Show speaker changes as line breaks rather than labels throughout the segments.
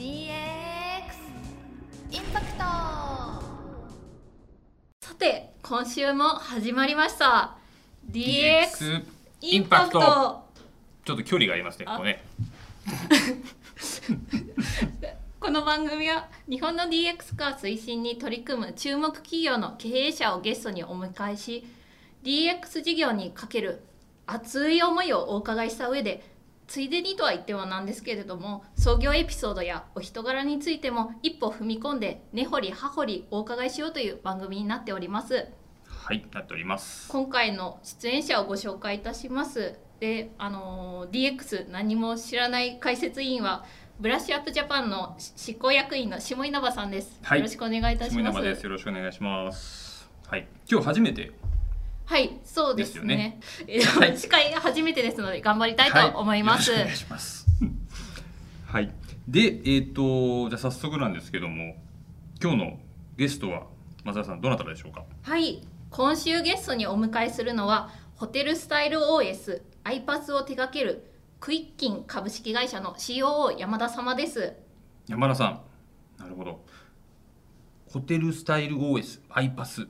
DX インパクト。
さて今週も始まりました。DX イ
イン
ンパクト。
パクトちょっと距離がありますねここね。
この番組は日本の DX 化推進に取り組む注目企業の経営者をゲストにお迎えし DX 事業にかける熱い思いをお伺いした上でついでにとは言ってはなんですけれども創業エピソードやお人柄についても一歩踏み込んで根掘り葉掘りお伺いしようという番組になっております。
はいなっております。
今回の出演者をご紹介いたします。であの DX 何も知らない解説委員はブラッシュアップジャパンの執行役員の下稲葉さんです、
はい。
よろしくお願いいたします。
下稲葉です。よろしくお願いします。はい。今日初めて
はいそうですね。
ですよね。
司会初めてですので頑張りたいと思います、
はい、お願いします。はい。でえっ、とじゃあ早速なんですけども今日のゲストは松田さんどなたでしょうか？
はい。今週ゲストにお迎えするのはホテルスタイル OS アイパスを手掛けるクイッキン株式会社の COO 山田様です。
山田さん。なるほど。ホテルスタイル OS アイパス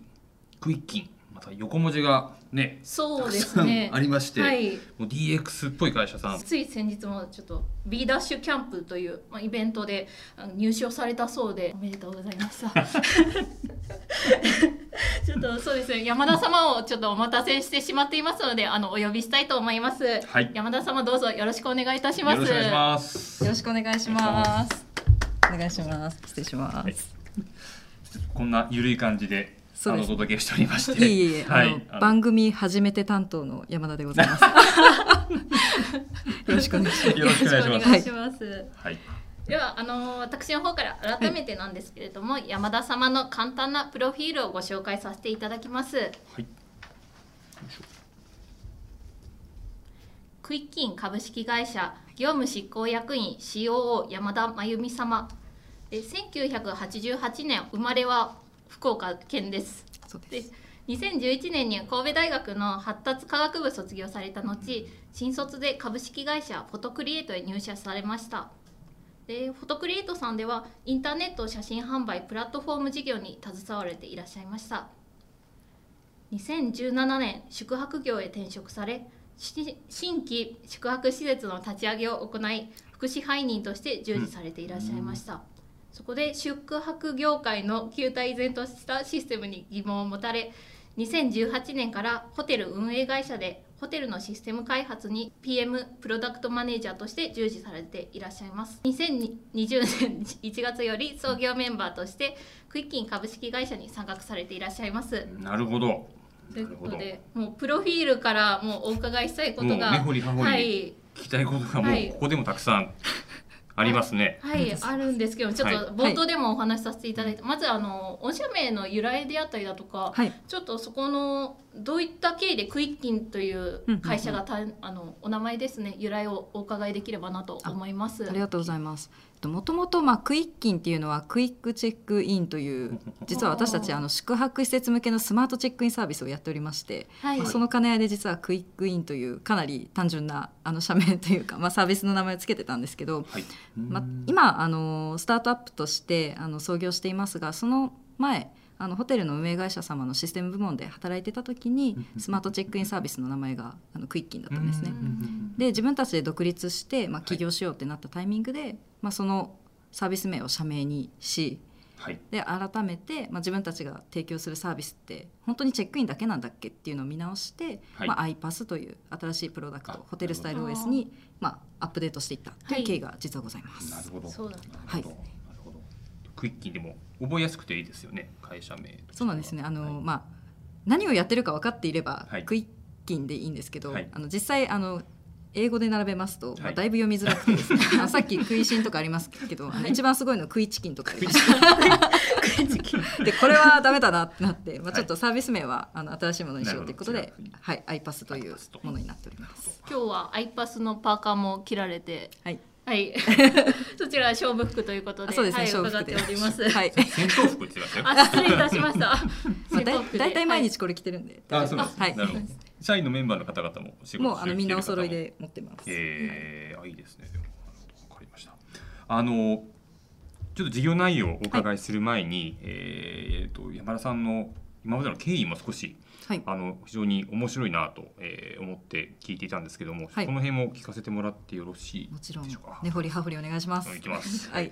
クイッキンまた横文字がね
そうですね。
ありまして、
はい。
もう DX っぽい会社さん。
つい先日もちょっと B ダッシュキャンプという、まあ、イベントであの入賞されたそうでおめでとうございました。ちょっとそうですね。山田様をちょっとお待たせしてしまっていますのであのお呼びしたいと思います、
はい。
山田様どうぞよろしくお願いいたします。
よろしくお願いします。
よろしくお願いします。お願いします。失礼します。
はい。こんなゆるい感じでお届けしておりまして。
いえいえ
はい。
あの番組初めて担当の山田でございます。よろしくお願いします。
よろしくお願いします。はい。
ではあの私の方から改めてなんですけれども、山田様の簡単なプロフィールをご紹介させていただきます。
はい。
クイッキン株式会社業務執行役員 COO 山田真由美様。で1988年生まれは福岡県です。
そうで。
です2011年に神戸大学の発達科学部卒業された後新卒で株式会社フォトクリエイトへ入社されました。でフォトクリエイトさんではインターネット写真販売プラットフォーム事業に携われていらっしゃいました。2017年宿泊業へ転職されし新規宿泊施設の立ち上げを行い福祉配人として従事されていらっしゃいました、そこで宿泊業界の旧態依然としたシステムに疑問を持たれ2018年からホテル運営会社でホテルのシステム開発に PM プロダクトマネージャーとして従事されていらっしゃいます。2020年1月より創業メンバーとしてクイッキン株式会社に参画されていらっしゃいます。
なるほど。
ということでもうプロフィールからもうお伺いしたいことがはい。
聞きたいことがもう
はい。
ここでもたくさんありますね、
はい、あるんですけどちょっ
はい
と冒頭でもお話しさせていただいて、まずあの御社名の由来であったりだとか、
はい。
ちょっとそこのどういった経緯で CUICIN という会社がた、あのお名前ですね由来をお伺いできればなと思います。
ありがとうございます。もともとまあ CUICIN っていうのはクイックチェックインという 実は私たちあの宿泊施設向けのスマートチェックインサービスをやっておりまして、
はい、
まあその兼ね合いで実はクイックインというかなり単純なあの社名というか、まあ、サービスの名前をつけてたんですけど、
はい。
まあ、今あのスタートアップとしてあの創業していますがその前あのホテルの運営会社様のシステム部門で働いてた時にスマートチェックインサービスの名前があのクイッキンだったんですね。で自分たちで独立して、まあ、起業しようってなったタイミングで、まあ、そのサービス名を社名にし
はい。
で改めて、まあ、自分たちが提供するサービスって本当にチェックインだけなんだっけっていうのを見直して、
はい。
まあ、iPass という新しいプロダク
あ
トホテルスタイル OS
ど。
に、まあ、アップデートしていったと
はいい。う
経緯が実はございます。
なるほど。
そうだ。
なる
はい
クイッキンでも覚えやすくていいですよね会社名
そうなんですね。あの、
はい。
まあ、何をやってるか分かっていれば、
はい。
クイッキンでいいんですけど、
はい。
あの実際あの英語で並べますと、まあ、
はい
だいぶ読みづらくてですね、あのさっき食いしんとかありますけど、一番すごいのは食いチキンとかありました でこれはダメだなってなって、まあ、ちょっとサービス名はあの新しいものにしようということで
なるほど違う、
はい、iPass というものになっております。
今日はアイパスのパーカーも着られて、
はい、
はい、そちらは勝負服ということで、
あそうですね、
はい、伺っ
勝負服で。
ております。
はい、
戦闘服って言ってま
あ、失礼いたしました。
まあ、だいたい毎
は
日これ着てるんで、
あそうです、
はい。
なるほど。社員のメンバーの方々も仕事
もうあのみんなお揃いで持ってます。
えー、あいいですね。わかりました。あのちょっと事業内容をお伺いする前に、えー、と山田さんの今までの経緯も少し
はい
あの非常に面白いなと、えー思って聞いていたんですけども、
はい
この辺も聞かせてもらってよろしい
もちろん
でしょうか？
根掘り葉掘りお願いします。
いきます
はい。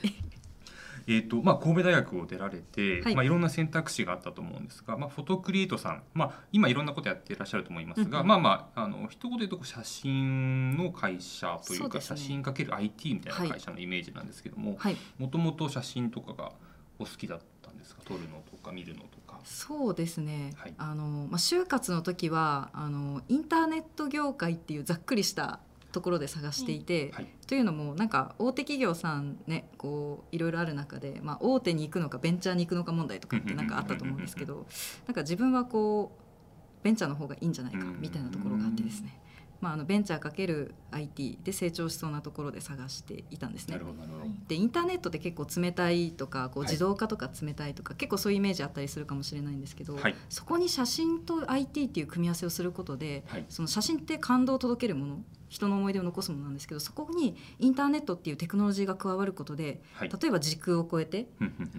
えーとまあ、神戸大学を出られて、
はい
いまあ、いろんな選択肢があったと思うんですが、まあ、フォトクリエイトさん、まあ、今いろんなことやっていらっしゃると思いますが、
うんうん
まあまああの一言で言うと写真の会社というか
ね
写真かける IT みたいな会社のイメージなんですけども
はい。
もともと写真とかがお好きだったんですか？撮るのとか見るのとか。
そうですね。
はい。
あのまあ就活の時はあのインターネット業界っていうざっくりしたところで探していて、
はい。
というのもなんか大手企業さんねこういろいろある中で、まあ、大手に行くのかベンチャーに行くのか問題とかってなんかあったと思うんですけどなんか自分はこうベンチャーの方がいいんじゃないかみたいなところがあってですね、まあ、あのベンチャーかける IT で成長しそうなところで探していたんですね。
なる。ほどなるほど、
でインターネットって結構冷たいとかこう
はい。
自動化とか冷たいとか、結構そういうイメージあったりするかもしれないんですけど、
はい。
そこに写真と IT っていう組み合わせをすることで、
はい。
その写真って感動を届けるもの人の思い出を残すものなんですけどそこにインターネットっていうテクノロジーが加わることで
はい。
例えば時空を超えて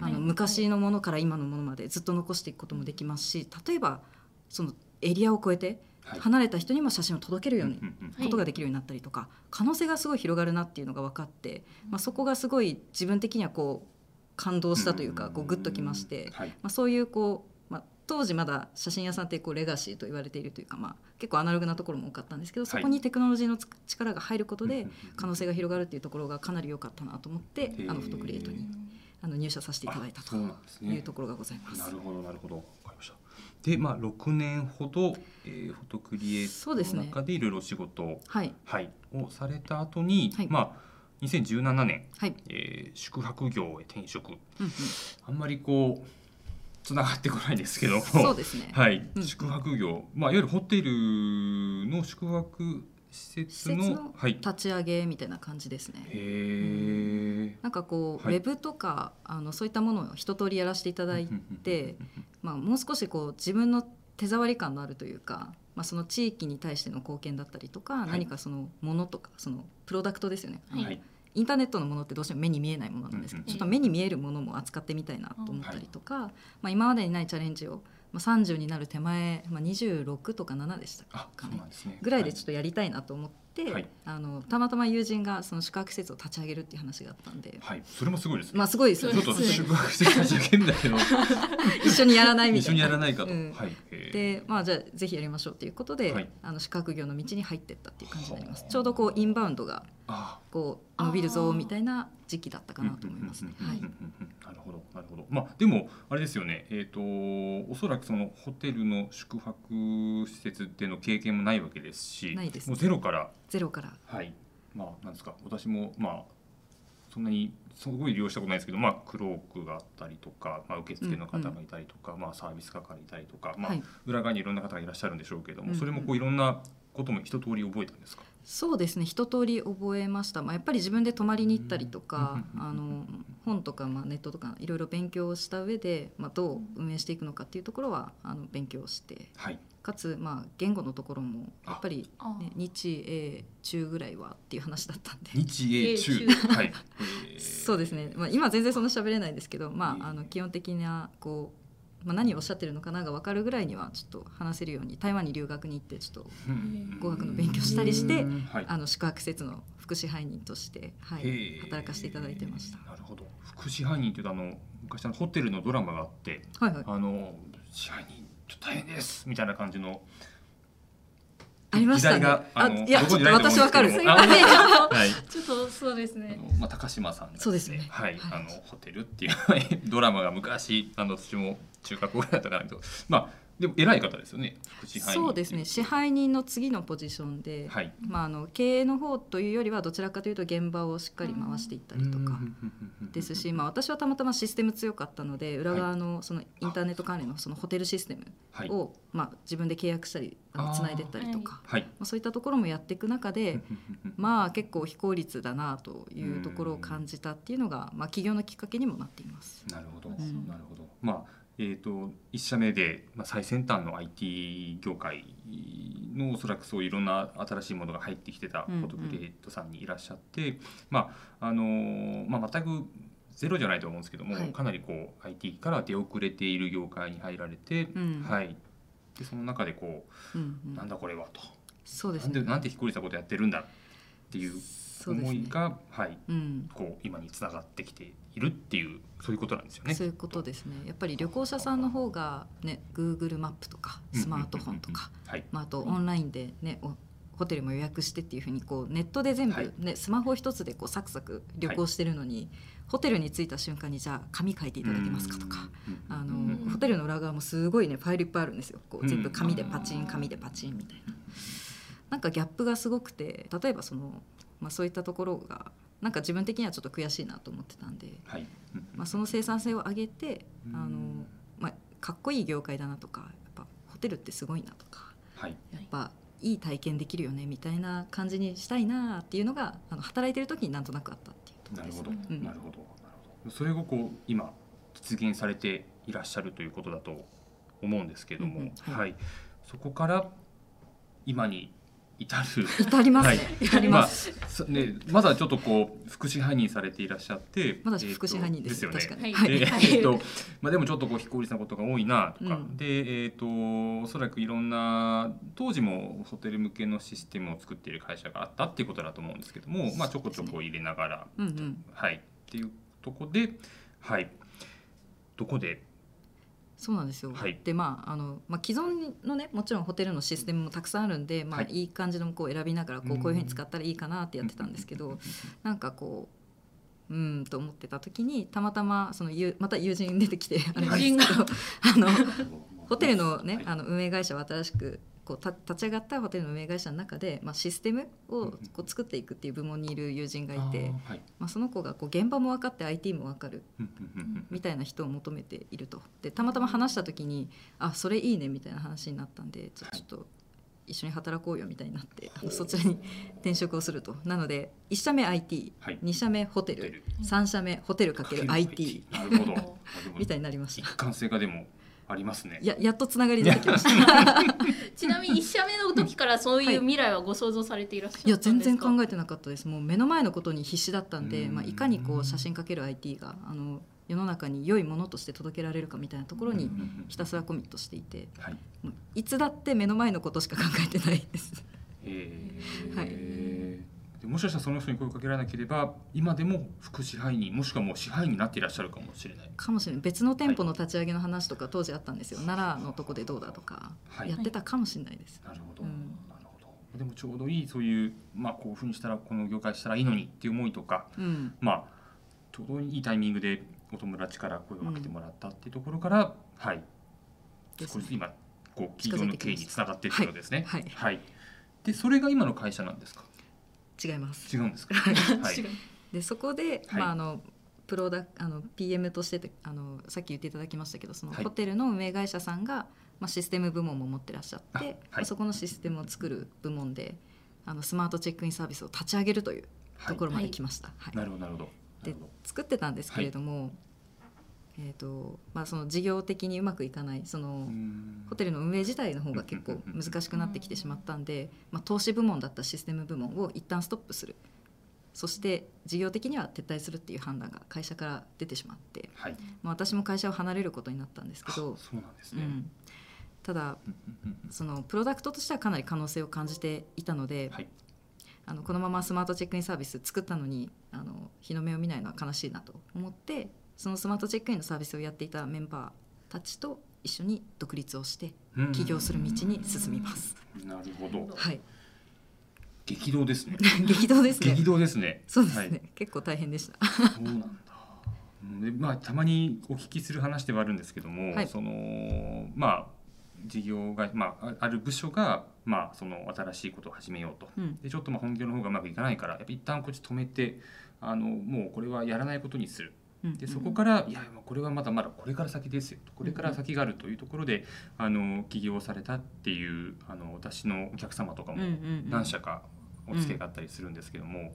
あの
はい。
昔のものから今のものまでずっと残していくこともできますし例えばそのエリアを超えて
はい
離れた人にも写真を届けるようにことができるようになったりとか、可能性がすごい広がるなっていうのが分かって、まあ、そこがすごい自分的にはこう感動したというかこうグッときまして、
はい。
まあ、そういうこう、まあ、当時まだ写真屋さんってこうレガシーと言われているというか、まあ、結構アナログなところも多かったんですけどそこにテクノロジーのつ力が入ることで可能性が広がるっていうところがかなり良かったなと思ってあのフォトクリエイトにあの入社させていただいたというところがございます。
なるほどなるほど。わかりましたでまあ6年ほど、えー、フォトクリエイトの中でいろいろお仕事を、
はい、
はい、をされた後に、
はい。
まあ2017年、
はい。
えー宿泊業へ転職。
うんうん、
あんまりこうつながってこないですけども
そうですね、
はい、
うん。
宿泊業、まあ、いわゆるホテルの宿泊施設の
立ち上げみたいな感じですね。
へ
なんかこう、
はい。
ウェブとかあのそういったものを一通りやらせていただいて、まあ、もう少しこう自分の手触り感のあるというか、まあ、その地域に対しての貢献だったりとか、
い。
何かそのものとかそのプロダクトですよね、
はい
はい。
インターネットのものってどうしても目に見えないものなんですけど、
うん
うん
ちょっと目に見えるものも扱ってみたいなと思ったりとか、まあ、今までにないチャレンジを、まあ、30になる手前、まあ、26とか7でした
あ
かね。
そうなんですね。
ぐらいでちょっとやりたいなと思って、
はい。
あのたまたま友人がその宿泊施設を立ち上げるっていう話があったんで、
はい、はい、それもすごいですね、
まあすごいですよね。
ちょっと宿泊施設立ち上げるんだけど
一緒にやらないみたいな。
一緒にやらないかと、
うん。
はい。
でまあじゃあぜひやりましょうということで、
はい。
あの宿泊業の道に入ってったっていう感じになります。
はあ。
ちょうどこうインバウンドが
あ
こう伸びるぞみたいな時期だったかなと思いますね。はい
うんうんうんうんうんなるほどなるほどまあでもあれですよねえっ、とおそらくそのホテルの宿泊施設での経験もないわけですし
ないです
もうゼロから
ゼロから
はいまあなんですか私もまあそんなにすごい利用したことないですけど、まあ、クロークがあったりとか、まあ、受付の方がいたりとか、まあ、サービス係いたりとか、まあ
はい
裏側にいろんな方がいらっしゃるんでしょうけれども、
うんうん
それもこういろんなことも一通り覚えたんですか、
そうですね。一通り覚えました、まあ、やっぱり自分で泊まりに行ったりとか
うん
あの本とかまあネットとかいろいろ勉強した上で、まあ、どう運営していくのかっていうところはあの勉強して。
はい。
かつまあ言語のところもやっぱり、
あ。
ね、日英中ぐらいはっていう話だったんで。
日英中。はい、え ー
そうですね、まあ、今全然そんな喋れないですけど、まあ、あの基本的なこう、まあ、何をおっしゃってるのかなが分かるぐらいにはちょっと話せるように台湾に留学に行ってちょっと
うん。
語学の勉強したりして
うん。はい。
あの宿泊施設の福祉配人として、はい働かせていただいてました。
なるほど。福祉配人っていうとあの昔あのホテルのドラマがあって
はいはい、
あの支配人ちょっと大変ですみたいな感じの
ありましたね。
時代があ
いやちょっと私わかる。
あ
すいません。
はい。
ちょっとそうです
あ
ね
のまあ、高島さんが
そうですね。
はい、
はい。
あのホテルっていうドラマが昔あの私も中学校ぐらいだったからまあでも偉い方ですよね。
そうですね。支配人の次のポジションで、
はい。
まあ、あの経営の方というよりはどちらかというと現場をしっかり回していったりとか。ですし、まあ、私はたまたまシステム強かったので裏側のそのインターネット関連のそのホテルシステム
はい。
を、まあ、自分で契約したりつないでったりとか、
はい。
まあ、そういったところもやっていく中で、まあ結構非効率だなというところを感じたっていうのが、まあ、起業のきっかけにもなっています。
なるほど、
ん。
なるほど。まあえー、と1社目で、まあ、最先端の IT 業界のおそらくそういろんな新しいものが入ってきてた
うんうん。
フォトクリエイトさんにいらっしゃって、まああのーまあ、全くゼロじゃないと思うんですけども、
はい。
かなりこう IT から出遅れている業界に入られて、
うん。
はい、でその中でこ
うんう
う、なん
ん、
だこれはと、
そうですね。
なんでなんて非効率なことやってるんだっていう思いが、はい、
うん。
こう今につながってきているっていうそういうことなんですよね。
そういうことですね。やっぱり旅行者さんの方がね Google マップとかスマートフォンとか、まあ、あとオンラインでねおホテルも予約してっていうふうにこうネットで全部、
はい。
ねスマホ一つでこうサクサク旅行してるのに、ホテルに着いた瞬間にじゃあ紙書いていただけますかとか。
うん
あの
うん
ホテルの裏側もすごいねファイルいっぱいあるんですよ。こ
う
うん全部紙でパチン紙でパチンみたいな。なんかギャップがすごくて例えばその、まあ、そういったところがなんか自分的にはちょっと悔しいなと思ってたんで、
はい。うん
まあ、その生産性を上げて
うん。
あの、まあ、かっこいい業界だなとかやっぱホテルってすごいなとか
はい。
やっぱいい体験できるよねみたいな感じにしたいなっていうのがあの働いてる時になんとなくあったっていうところです。
なるほど、
うん。
なるほど。なるほどそれがこう今実現されていらっしゃるということだと思うんですけれども、
うんうん。
は、
はいい。
そこから今に至る。
至りますね、
はい。
至ります、
まあそね、まだちょっとこう福祉配任されていらっしゃって
まだ
えーと
福祉配任ですよ
よね。
確かに、
はい。
えっとまあ、でもちょっとこう非効率なことが多いなとか、
うん。
で、えっとおそらくいろんな当時もホテル向けのシステムを作っている会社があったっていうことだと思うんですけども、まあ、ちょこちょこ入れながら、
うんうん。
はい、っていうとこで、はい、どこで、
そうなんですよ、
はい。
でまああの、まあ、既存のねもちろんホテルのシステムもたくさんあるんで、まあ、
はい
いい感じのこう選びながらこう
うん。
こういうふうに使ったらいいかなってやってたんですけど、なんかこううーんと思ってた時にたまたまそのゆまた友人出てきてあれなんですけどあの ホテルのね、
はい。
あの運営会社を新しくこうた立ち上がったホテルの運営会社の中で、まあ、システムをこう作っていくっていう部門にいる友人がいて、
あーはい。
まあ、その子がこう現場も分かって IT も分かるみたいな人を求めていると。でたまたま話した時にあそれいいねみたいな話になったんでちょっと一緒に働こうよみたいになってあのそちらに 転職をすると。なので1社目 IT2、
はい。
2社目ホテル
ホテル
3社目ホテルかける IT みたいになりました。
一貫性がでもありますね。
ややっとつながり出てきました。
ちなみに1社目の時からそういう未来はご想像されていらっしゃったん
い
ですか？
や全然考えてなかったです。もう目の前のことに必死だったんで、
うん。
まあ、いかにこう写真かける IT があの世の中に良いものとして届けられるかみたいなところにひたすらコミットしていて。
い
つだって目の前のことしか考えてないです。
もしかしたらその人に声をかけられなければ今でも副支配人もしくはもう支配人になっていらっしゃるかもしれない。
かもしれない。別の店舗の立ち上げの話とか当時あったんですよ、奈良のとこでどうだとか。
はい。
やってたかもしれないです。
なるほど、
うん。
なるほど。でもちょうどいいそういうまあこういうふうにしたらこの業界したらいいのにっていう思いとか
うん、
まあちょうどいいタイミングでお友達から声をかけてもらったっていうところから、はい。
ですね。
少し今こう企業の経営につながっているのですね。
はい。
はい、でそれが今の会社なんですか？
違います。
違うんですか？はい。
でそこで、
はい。
まああのプロダあの PM としててあのさっき言っていただきましたけどその
はい。
ホテルの運営会社さんが、まあ、システム部門も持ってらっしゃって、まあそこのシステムを作る部門であのスマートチェックインサービスを立ち上げるというところまで来ました。はい。
なるほどなるほど。な
で作ってたんですけれども、えーとまあ、その事業的にうまくいかないその、
うん。
ホテルの運営自体の方が結構難しくなってきてしまったんで、まあ、投資部門だったシステム部門を一旦ストップする。そして事業的には撤退するっていう判断が会社から出てしまって、
はい。
まあ、私も会社を離れることになったんですけど。
うなんですね、
うん、ただそのプロダクトとしてはかなり可能性を感じていたので、
はい。
あのこのままスマートチェックインサービス作ったのにあの日の目を見ないのは悲しいなと思ってそのスマートチェックインのサービスをやっていたメンバーたちと一緒に独立をして
うん
起業する道に進みます。
なるほど
はい、
激動ですね
激動ですね
激。動ですね
そうですね、
はい
結構大変でした。
そうなんだ。うんでまあたまにお聞きする話ではあるんですけども、
はい
そのまあ事業がまああある部署がまあその新しいことを始めようと。
うん、
でちょっとまあ本業の方がうまくいかないからやっぱ一旦こっち止めてあのもうこれはやらないことにする。
うん
でそこから、いやこれはまだまだこれから先ですよと。これから先があるというところで、あの起業されたっていうあの私のお客様とかも
うんうんうん。
何社かお付き合いがあったりするんですけども、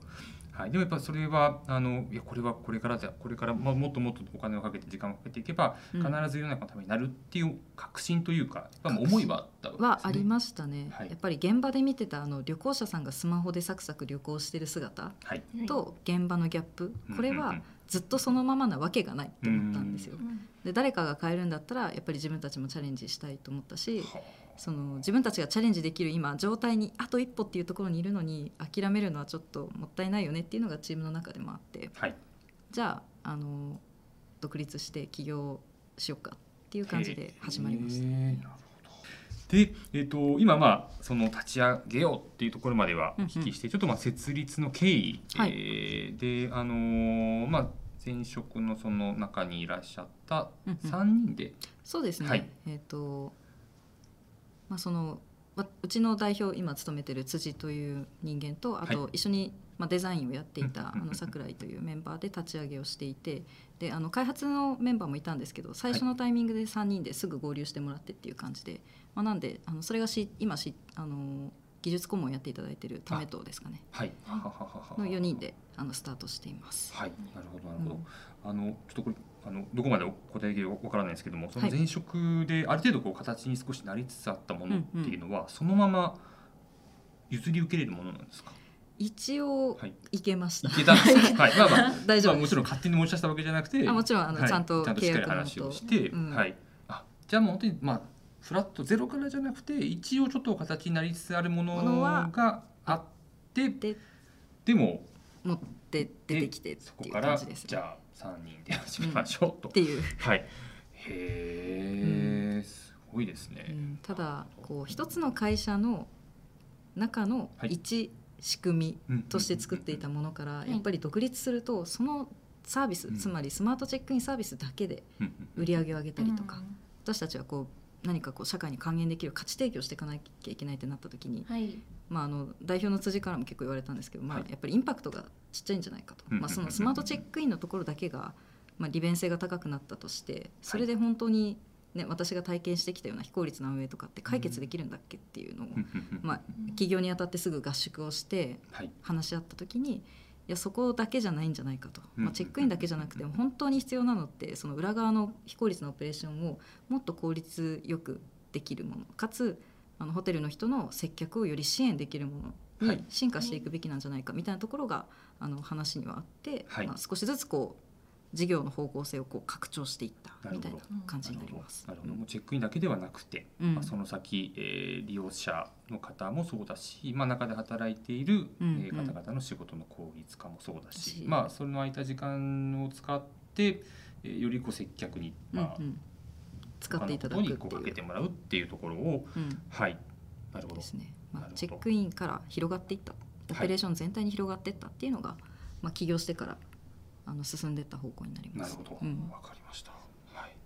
はい、でもやっぱそれはあのいやこれはこれからだ。これから、まあ、もっともっとお金をかけて時間をかけていけば
うん。
必ず世の中のためになるっていう確信というかやっ思いはあったわけです、ね、
はありましたね、
はい。
やっぱり現場で見てたあの旅行者さんがスマホでサクサク旅行してる姿
はい、
と現場のギャップ。これはずっとそのままなわけがないって思ったんですよ
う。ん
で誰かが変えるんだったらやっぱり自分たちもチャレンジしたいと思ったし
は
その自分たちがチャレンジできる今状態にあと一歩っていうところにいるのに諦めるのはちょっともったいないよねっていうのがチームの中でもあって
はい
じゃああの独立して起業しようかっていう感じで始まりました。
で、えー、と今まあその立ち上げようっていうところまではお聞きして、ちょっとまあ設立の経緯、
はい。
えーであのーまあ前職のその中にいらっしゃった
うんうん。
3人で、
そうですね、
はい。
えっ、とまあそのわうちの代表今務めてる辻という人間とあ
は
と一緒に、まあ、デザインをやっていた
うん。
あの桜井というメンバーで立ち上げをしていてであの開発のメンバーもいたんですけど最初のタイミングで3人ですぐ合流してもらってっていう感じで、まあ、なんであのそれがし今しあの技術顧問をやっていただいてるためとですかね。
はい、ははははは
の4人であのスタートしています。
はい、なるほどなるほど。あのちょっとこれあのどこまでお答えできるかわからないですけども、その
はい
前職である程度こう形に少しなりつつあったものっていうのは、そのまま譲り受けれるものなんですか？
一応
はい。
いけました
いけたんですか？はい。まあまあ
大丈夫
まあもちろん勝手に持ち出したわけじゃなくて、
あもちろんあの、
はい
ちゃんと契約
話を
と
して、
うん
はい。あ、じゃあもう本当にまあフラットゼロからじゃなくて一応ちょっと形になりつつあるものがあって、
で
でも
持って出てきてっていう
そこから
感じです、ね。
じゃあ三人で始めましょうと
っ。ていう、
はい。へえ、すごいですね。
うんただこう一つの会社の中の
はい
一仕組
うん
みとして作っていたものから
い。
やっぱり独立するとそのサービス、
うん。
つまりスマートチェックインサービスだけで売り上げを上げたりとか、私たちはこう何かこう社会に還元できる価値提供していかなきゃいけないってなった時に、
はい。
まあ、あの代表の辻からも結構言われたんですけど、まあ
はい、
やっぱりインパクトがちっちゃいんじゃないかと、
うん
まあ、そのスマートチェックインのところだけが、まあ、利便性が高くなったとしてそれで本当に、ね、私が体験してきたような非効率な運営とかって解決できるんだっけっていうのを、まあ、起業にあたってすぐ合宿をして
はい。
話し合った時にいやそこだけじゃないんじゃないかと、
うん
まあ、チェックインだけじゃなくても本当に必要なのってその裏側の非効率なオペレーションをもっと効率よくできるものかつあのホテルの人の接客をより支援できるもの
はい。
に進化していくべきなんじゃないかみたいなところがあの話にはあって、
はい。
まあ、少しずつこう事業の方向性をこう拡張していったみたいな感じになります。
なるほど。チェックインだけではなくて、
うん。
まあその先、えー利用者の方もそうだし、まあ中で働いている、
うん
えー
うん。
方々の仕事の効率化もそうだし、
し
まあその空いた時間を使って、えーよりこう接客にまあ、
うん。うん使っていただくっていう。
こかけてもらうっていうところを、
うん。
はい。なるほど。
で。すね、まあ、チェックインから広がっていった。オペレーション全体に広がっていったっていうのが、まあ、起業してからあの進んでいった方向になります。
なるほど、わ、
うん
かりました。はい。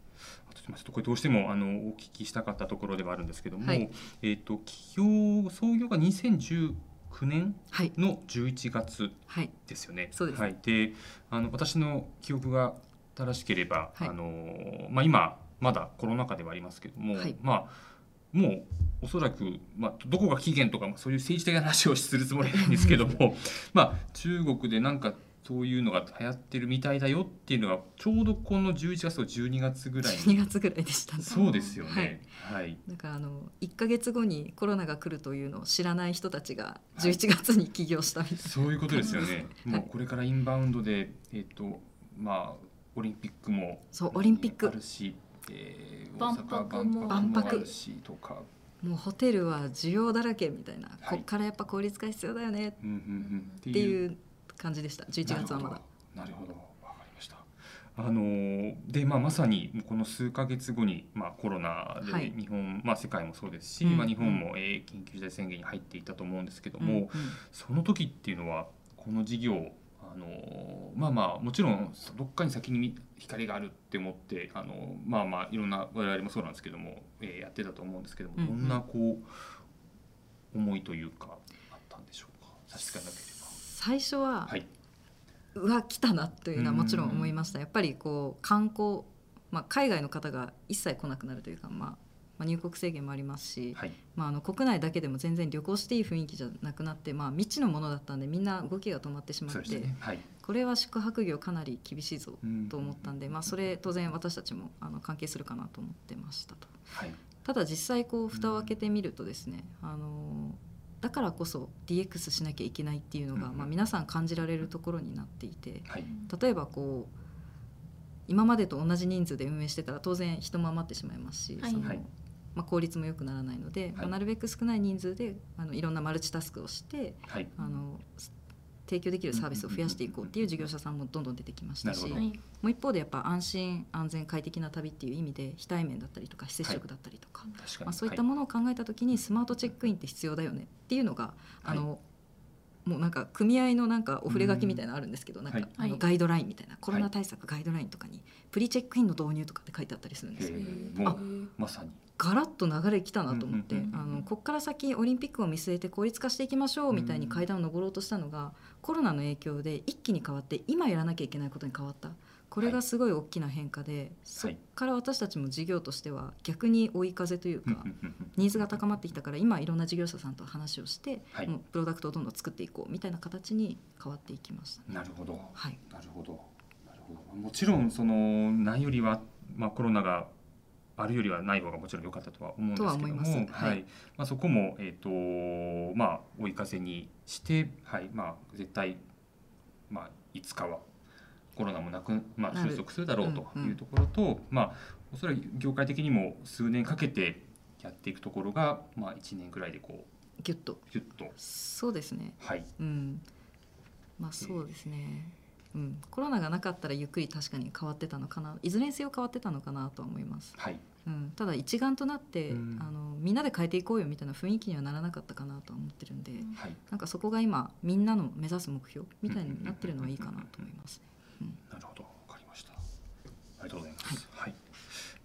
あとすみません、これどうしてもあのお聞きしたかったところではあるんですけども、
はい
えっ、と企業創業が2019年
はい、
の11月
はい、
ですよね。
そうです
はい。で、あの私の記憶が正しければ、
はい
あのまあ今まだコロナ禍ではありますけども、
はい
まあもうおそらく、まあ、どこが期限とかまあそういう政治的な話をするつもりはないんですけども まあ中国でなんかそういうのが流行ってるみたいだよっていうのがちょうどこの11月と12月ぐらい
12
に
月ぐらいでしたね。
そうですよね。はい、
だからあの1か月後にコロナが来るというのを知らない人たちが11月に起業したみたいな、
そういうことですよね。
はい。
もうこれからインバウンドでえっ、とまあオリンピックも
そうオリンピック。
あるし、えー、
万
大阪
博も
万博。
万博。
あるしとか、
もうホテルは需要だらけみたいな、
はい。
こっからやっぱ効率化必要だよね。
って
いう感じでした。11月はまだ。
なるほど、わかりました。あのーでまあまさにこの数ヶ月後にまあコロナ
はい。
で日本、まあ世界もそうですし、
うん
まあ日本も、えー緊急事態宣言に入っていたと思うんですけども、
うんうん。
その時っていうのはこの事業あのまあまあもちろんどっかに先に光があるって思ってあのまあまあいろんな我々もそうなんですけども、えーやってたと思うんですけども、
うんうん。
どんなこう思いというかあったんでしょうか？差し支えなけれ
最初は、
ば。はい、
うわ来たなというのはもちろん思いましたやっぱりこう観光、まあ、海外の方が一切来なくなるというか、まあ、まあ入国制限もありますし、
はい、
まあ、あの国内だけでも全然旅行していい雰囲気じゃなくなって、まあ、未知のものだったんでみんな動きが止まってしまって、
ね。はい、
これは宿泊業かなり厳しいぞ
うん
と思ったんで、まあ、それ当然私たちもあの関係するかなと思ってましたと。
はい、
ただ実際こう蓋を開けてみるとですね、あのだからこそ DX しなきゃいけないっていうのが、
うん
まあ、皆さん感じられるところになっていて
はい。
例えばこう今までと同じ人数で運営してたら当然人も余ってしまいますし、
はい。
その
はい。
まあ、効率も良くならないので、まあなるべく少ない人数であのいろんなマルチタスクをして
はい。
あの提供できるサービスを増やしていこうっていう事業者さんもどんどん出てきましたしもう一方でやっぱ安心安全快適な旅っていう意味で非対面だったりとか非接触だったりとか、
確かに。
まあ、そういったものを考えた時にスマートチェックインって必要だよねっていうのが、あのもうなんか組合のなんかお触れ書きみたいなのあるんですけど、なんか
はい。
あのガイドラインみたいなコロナ対策ガイドラインとかにプリチェックインの導入とかって書いてあったりするんですよ。
へー。もうまさに
ガラッと流れ来たなと思って、
うんうん
あのここから先オリンピックを見据えて効率化していきましょうみたいに階段を上ろうとしたのが、コロナの影響で一気に変わって今やらなきゃいけないことに変わった。これがすごい大きな変化で、そこから私たちも事業としては逆に追い風というか、
うんうんうんうん
ニーズが高まってきたから今いろんな事業者さんと話をして、
はい。
もうプロダクトをどんどん作っていこうみたいな形に変わっていきました。ね。
なるほど。
はい、
なるほど。なるほど。もちろんそのないよりは、まあ、コロナがあるよりはない方がもちろん良かったとは思うんですけども
とは思いま
あ、そこも、えーとまあ、追い風にして、はい。まあ、絶対、まあ、いつかはコロナもなく、まあ、収束するだろうというところと、まあ、おそらく業界的にも数年かけてやっていくところが、まあ、1年ぐらいでこう
ギュッと。
ギュッと、
そうですね。
はい、
うん。まあそうですね、うん、コロナがなかったらゆっくり確かに変わってたのかな。いずれにせよ変わってたのかなとは思います、
はい、
うん、ただ一丸となって、
うん。
あのみんなで変えていこうよみたいな雰囲気にはならなかったかなとは思ってるんで
はい、
なんかそこが今みんなの目指す目標みたいになってるのはいいかなと思います、
なるほど、わかりました。ありがとうございます。はい。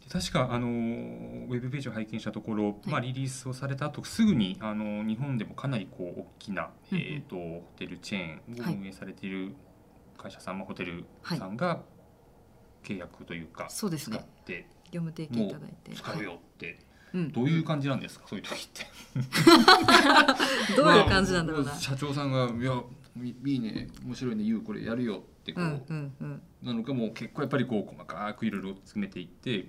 で確かあのウェブページを拝見したところ、まあリリースをされた後すぐにあの日本でもかなりこう大きな、
うんうん。
えっ、とホテルチェーン
はい。
を運営されている会社さんもホテルさんが契約というか、使
そうですね。
って
業務提携いただいて。
使うよって、
うん、
どういう感じなんですか、そういう時って。
どういう感じなんだろうな、
まあ社長さんがいやいいいね。面白いね言うこれやるよってこう。
うんうんうん。
なのかもう結構やっぱりこう細かくいろいろ詰めていって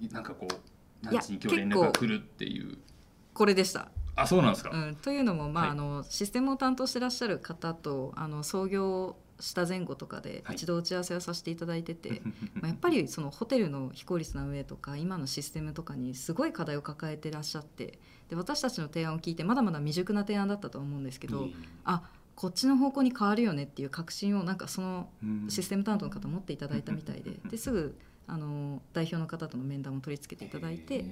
いなんかこう何時に今日連絡が来るっていう。
これでした。
あそうなんですか、
うん、というのも、まあ
はい。
あのシステムを担当してらっしゃる方とあの創業した前後とかで
はい。
一度打ち合わせをさせていただいてて、まあ、やっぱりそのホテルの非効率な運営とか今のシステムとかにすごい課題を抱えてらっしゃってで私たちの提案を聞いてまだまだ未熟な提案だったとは思うんですけど、あこっちの方向に変わるよねっていう確信をなんかその
うん。
システム担当の方持っていただいたみたいで ですぐあの代表の方との面談も取り付けていただいて、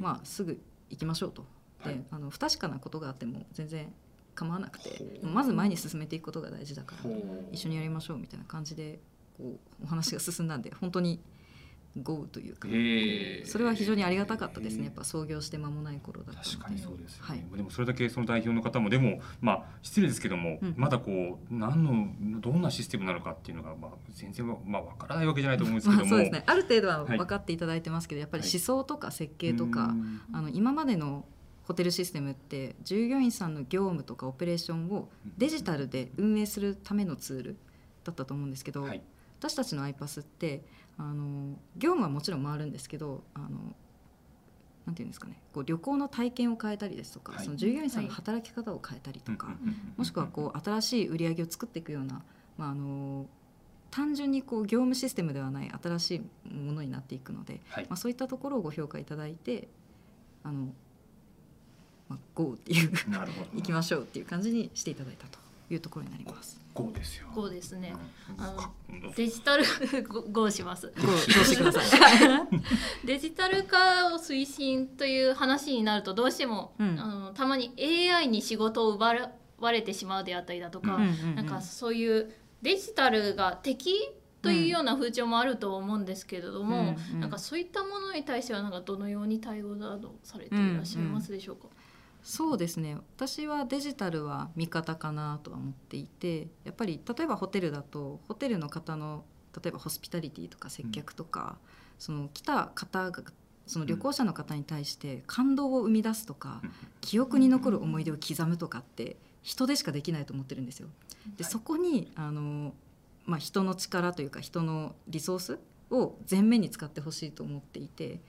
まあ、すぐ行きましょうと。で、
はい。
あの不確かなことがあっても全然構わなくてまず前に進めていくことが大事だから一緒にやりましょうみたいな感じでこう。お話が進んだんで本当に豪雨というか、
へえ。
それは非常にありがたかったですね。やっぱ創業して間もない頃だったので。
確かにそうですよね、
はい。
でもそれだけその代表の方もでもまあ失礼ですけども、
うん。
まだこう何のどんなシステムなのかっていうのがまあ全然わまあわからないわけじゃないと思うんですけども、
ま あそうですね。ある程度は
はい。
分かっていただいてますけど、やっぱり
はい。
思想とか設計とか、
うん。
あの今までのホテルシステムって従業員さんの業務とかオペレーションをデジタルで運営するためのツールだったと思うんですけど、
はい。
私たちの iPass ってあの業務はもちろん回るんですけどあのなんていうんですかねこう旅行の体験を変えたりですとか、
はい。
その従業員さんの働き方を変えたりとか、
うんうんうんうん。
もしくはこう新しい売り上げを作っていくような、まあ、あの単純にこう業務システムではない新しいものになっていくので、
はい。
まあ、そういったところをご評価いただいてあの、まあ、GO っていう。
なるほど。
行きましょうっていう感じにしていただいたというところになります。
こうですよ。
こうですね。
うん。
あのデジタル ご GO します。
GO どうしてください。
デジタル化を推進という話になるとどうしても、
うん。
あのたまに AI に仕事を奪われてしまうであったりだとか、
うん
うん。
なんかそういうデジタルが敵というような風潮もあると思うんですけれども、
うんうん。
なんかそういったものに対してはなんかどのように対応などされていらっしゃいますでしょうか？
そうですね。私はデジタルは味方かなとは思っていてやっぱり例えばホテルだとホテルの方の例えばホスピタリティとか接客とか、その来た方がその旅行者の方に対して感動を生み出すとか、
うん。
記憶に残る思い出を刻むとかって人でしかできないと思ってるんですよ。で
はい。
そこにあの、まあ、人の力というか人のリソースを前面に使ってほしいと思っていて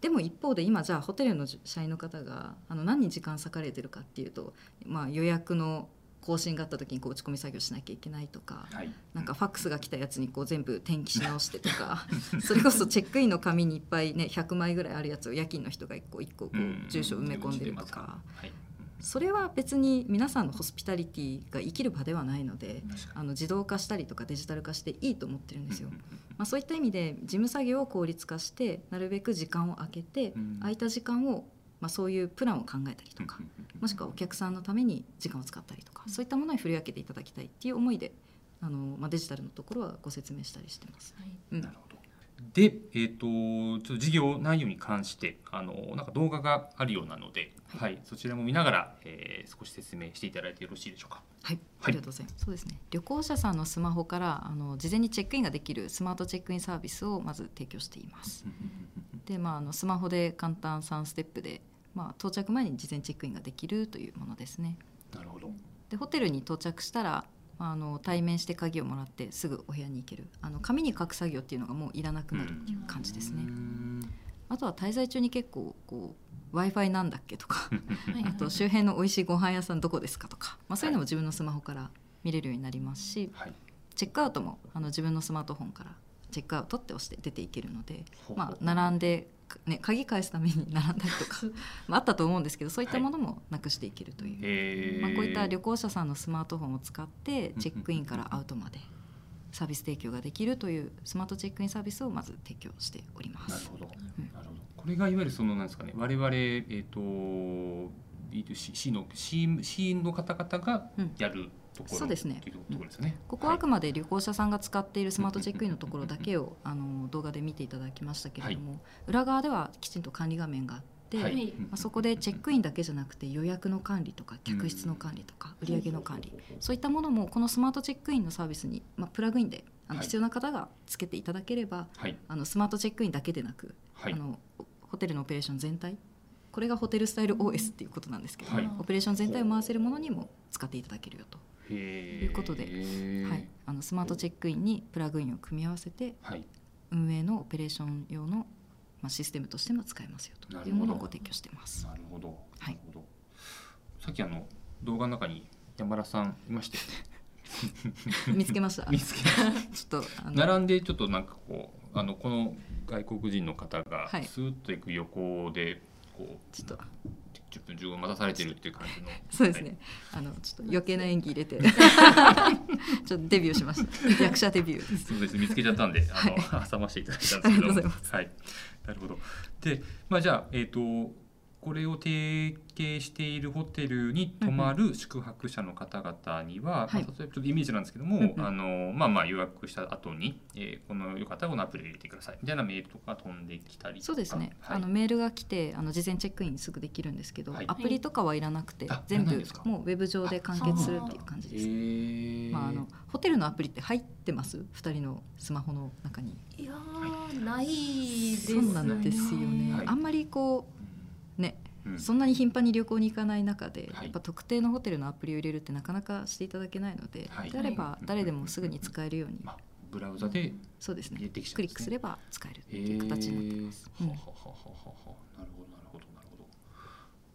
でも一方で今じゃあホテルの社員の方があの何に時間割かれてるかっていうと、まあ、予約の更新があった時にこう打ち込み作業しなきゃいけないとか。
はい。
なんかファックスが来たやつにこう全部転記し直してとか それこそチェックインの紙にいっぱいね100枚ぐらいあるやつを夜勤の人が一個一個こ
う
住所埋め込んでるとか。
はい
それは別に皆さんのホスピタリティが生きる場ではないのであの自動化したりとかデジタル化していいと思ってるんですよ。まあ、そういった意味で事務作業を効率化してなるべく時間を空けて
うん。
空いた時間を、まあ、そういうプランを考えたりとかもしくはお客さんのために時間を使ったりとかそういったものに振り分けていただきたいっていう思いであの、まあ、デジタルのところはご説明したりしてます。
はい。
うん。
なるほど。で、えっ、と、ちょっと事業内容に関して、あの、なんか動画があるようなので、はい、そちらも見ながら、えー少し説明していただいてよろしいでしょうか。
はい、ありがとうございます。そうですね。旅行者さんのスマホからあの事前にチェックインができるスマートチェックインサービスをまず提供しています。で、まああのスマホで簡単3ステップで、まあ到着前に事前チェックインができるというものですね。
なるほど。
で、ホテルに到着したら。まああの対面して鍵をもらってすぐお部屋に行ける。あの紙に書く作業っていうのがもういらなくなるっていう感じですね、
うん。
あとは滞在中に結構こう w i f i なんだっけとか
はい。
あと周辺の美味しいご飯屋さんどこですかとか、まあ、そういうのも自分のスマホから見れるようになりますし、
はい。
チェックアウトもあの自分のスマートフォンからチェックアウトって押して出ていけるので、まあ、並んで、ね、鍵返すために並んだりとか まああったと思うんですけどそういったものもなくしていけるという、
えー
まあ、こういった旅行者さんのスマートフォンを使ってチェックインからアウトまでサービス提供ができるというスマートチェックインサービスをまず提供しております。
なるほど。
うん
なるほど。これがいわゆるそのなんですかね、我々えっ、と B2C C の C C の方々が
うん
やるところ、
そうですね。
ね。
ここはあくまで旅行者さんが使っているスマートチェックインのところだけをあの動画で見ていただきましたけれども、裏側ではきちんと管理画面があって、
はい。
はい。
まあ、そこでチェックインだけじゃなくて予約の管理とか客室の管理とか売上の管理そういったものもこのスマートチェックインのサービスに、まあ、プラグインであの
はい。
必要な方がつけていただければ、
はい。
あのスマートチェックインだけでなく、
はい。
あのホテルのオペレーション全体これがホテルスタイル OS っていうことなんですけど、
はい。
オペレーション全体を回せるものにも使っていただけるよと、
と
いうことではい、あのスマートチェックインにプラグインを組み合わせて
はい。
運営のオペレーション用の、まあ、システムとしても使えますよというものをご提供しています。
なるほど。
はい
なるほど。さっきあの動画の中に山田さんいましたよね。
見つけました。
見つけ
ちょっとあの
並んでちょっとなんかこうあのこの外国人の方が
はい
スーッと行く横でこう
ちょっと
10分15分待たされてるっていう感じの。
そうですね。あのちょっと余計な演技入れて。ちょっとデビューしました。役者デビュー。です。
そうです見つけちゃったんであの、挟ませていただいたんですけど。
ありがとうございます。
はい。なるほど。でまあじゃあえっ、とこれを提携しているホテルに泊まる宿泊者の方々には、
はい。
まあ、例えばちょっとイメージなんですけども、
うんうん。
あのまあまあ予約した後に、えーこのよかったらこのアプリ入れてください。みたいなメールとか飛んできたりとか。
そうですね。
はい。
あのメールが来てあの事前チェックインすぐできるんですけど、
はい。
アプリとかはいらなくて、
あ
全部もうウェブ上で完結するっていう感じです。
え
まああのホテルのアプリって入ってます？二人のスマホの中に。
いやーないです
そうなんですよね。
はい。
あんまりこうね。
うん。
そんなに頻繁に旅行に行かない中で、
はい。
やっぱ特定のホテルのアプリを入れるってなかなかしていただけないので、
はい。
であれば誰でもすぐに使えるように、
まあ、ブラウザで
そうですね。クリックすれば使えるっていう形になってます。うん。
ははははははなるほどなるほどなるほど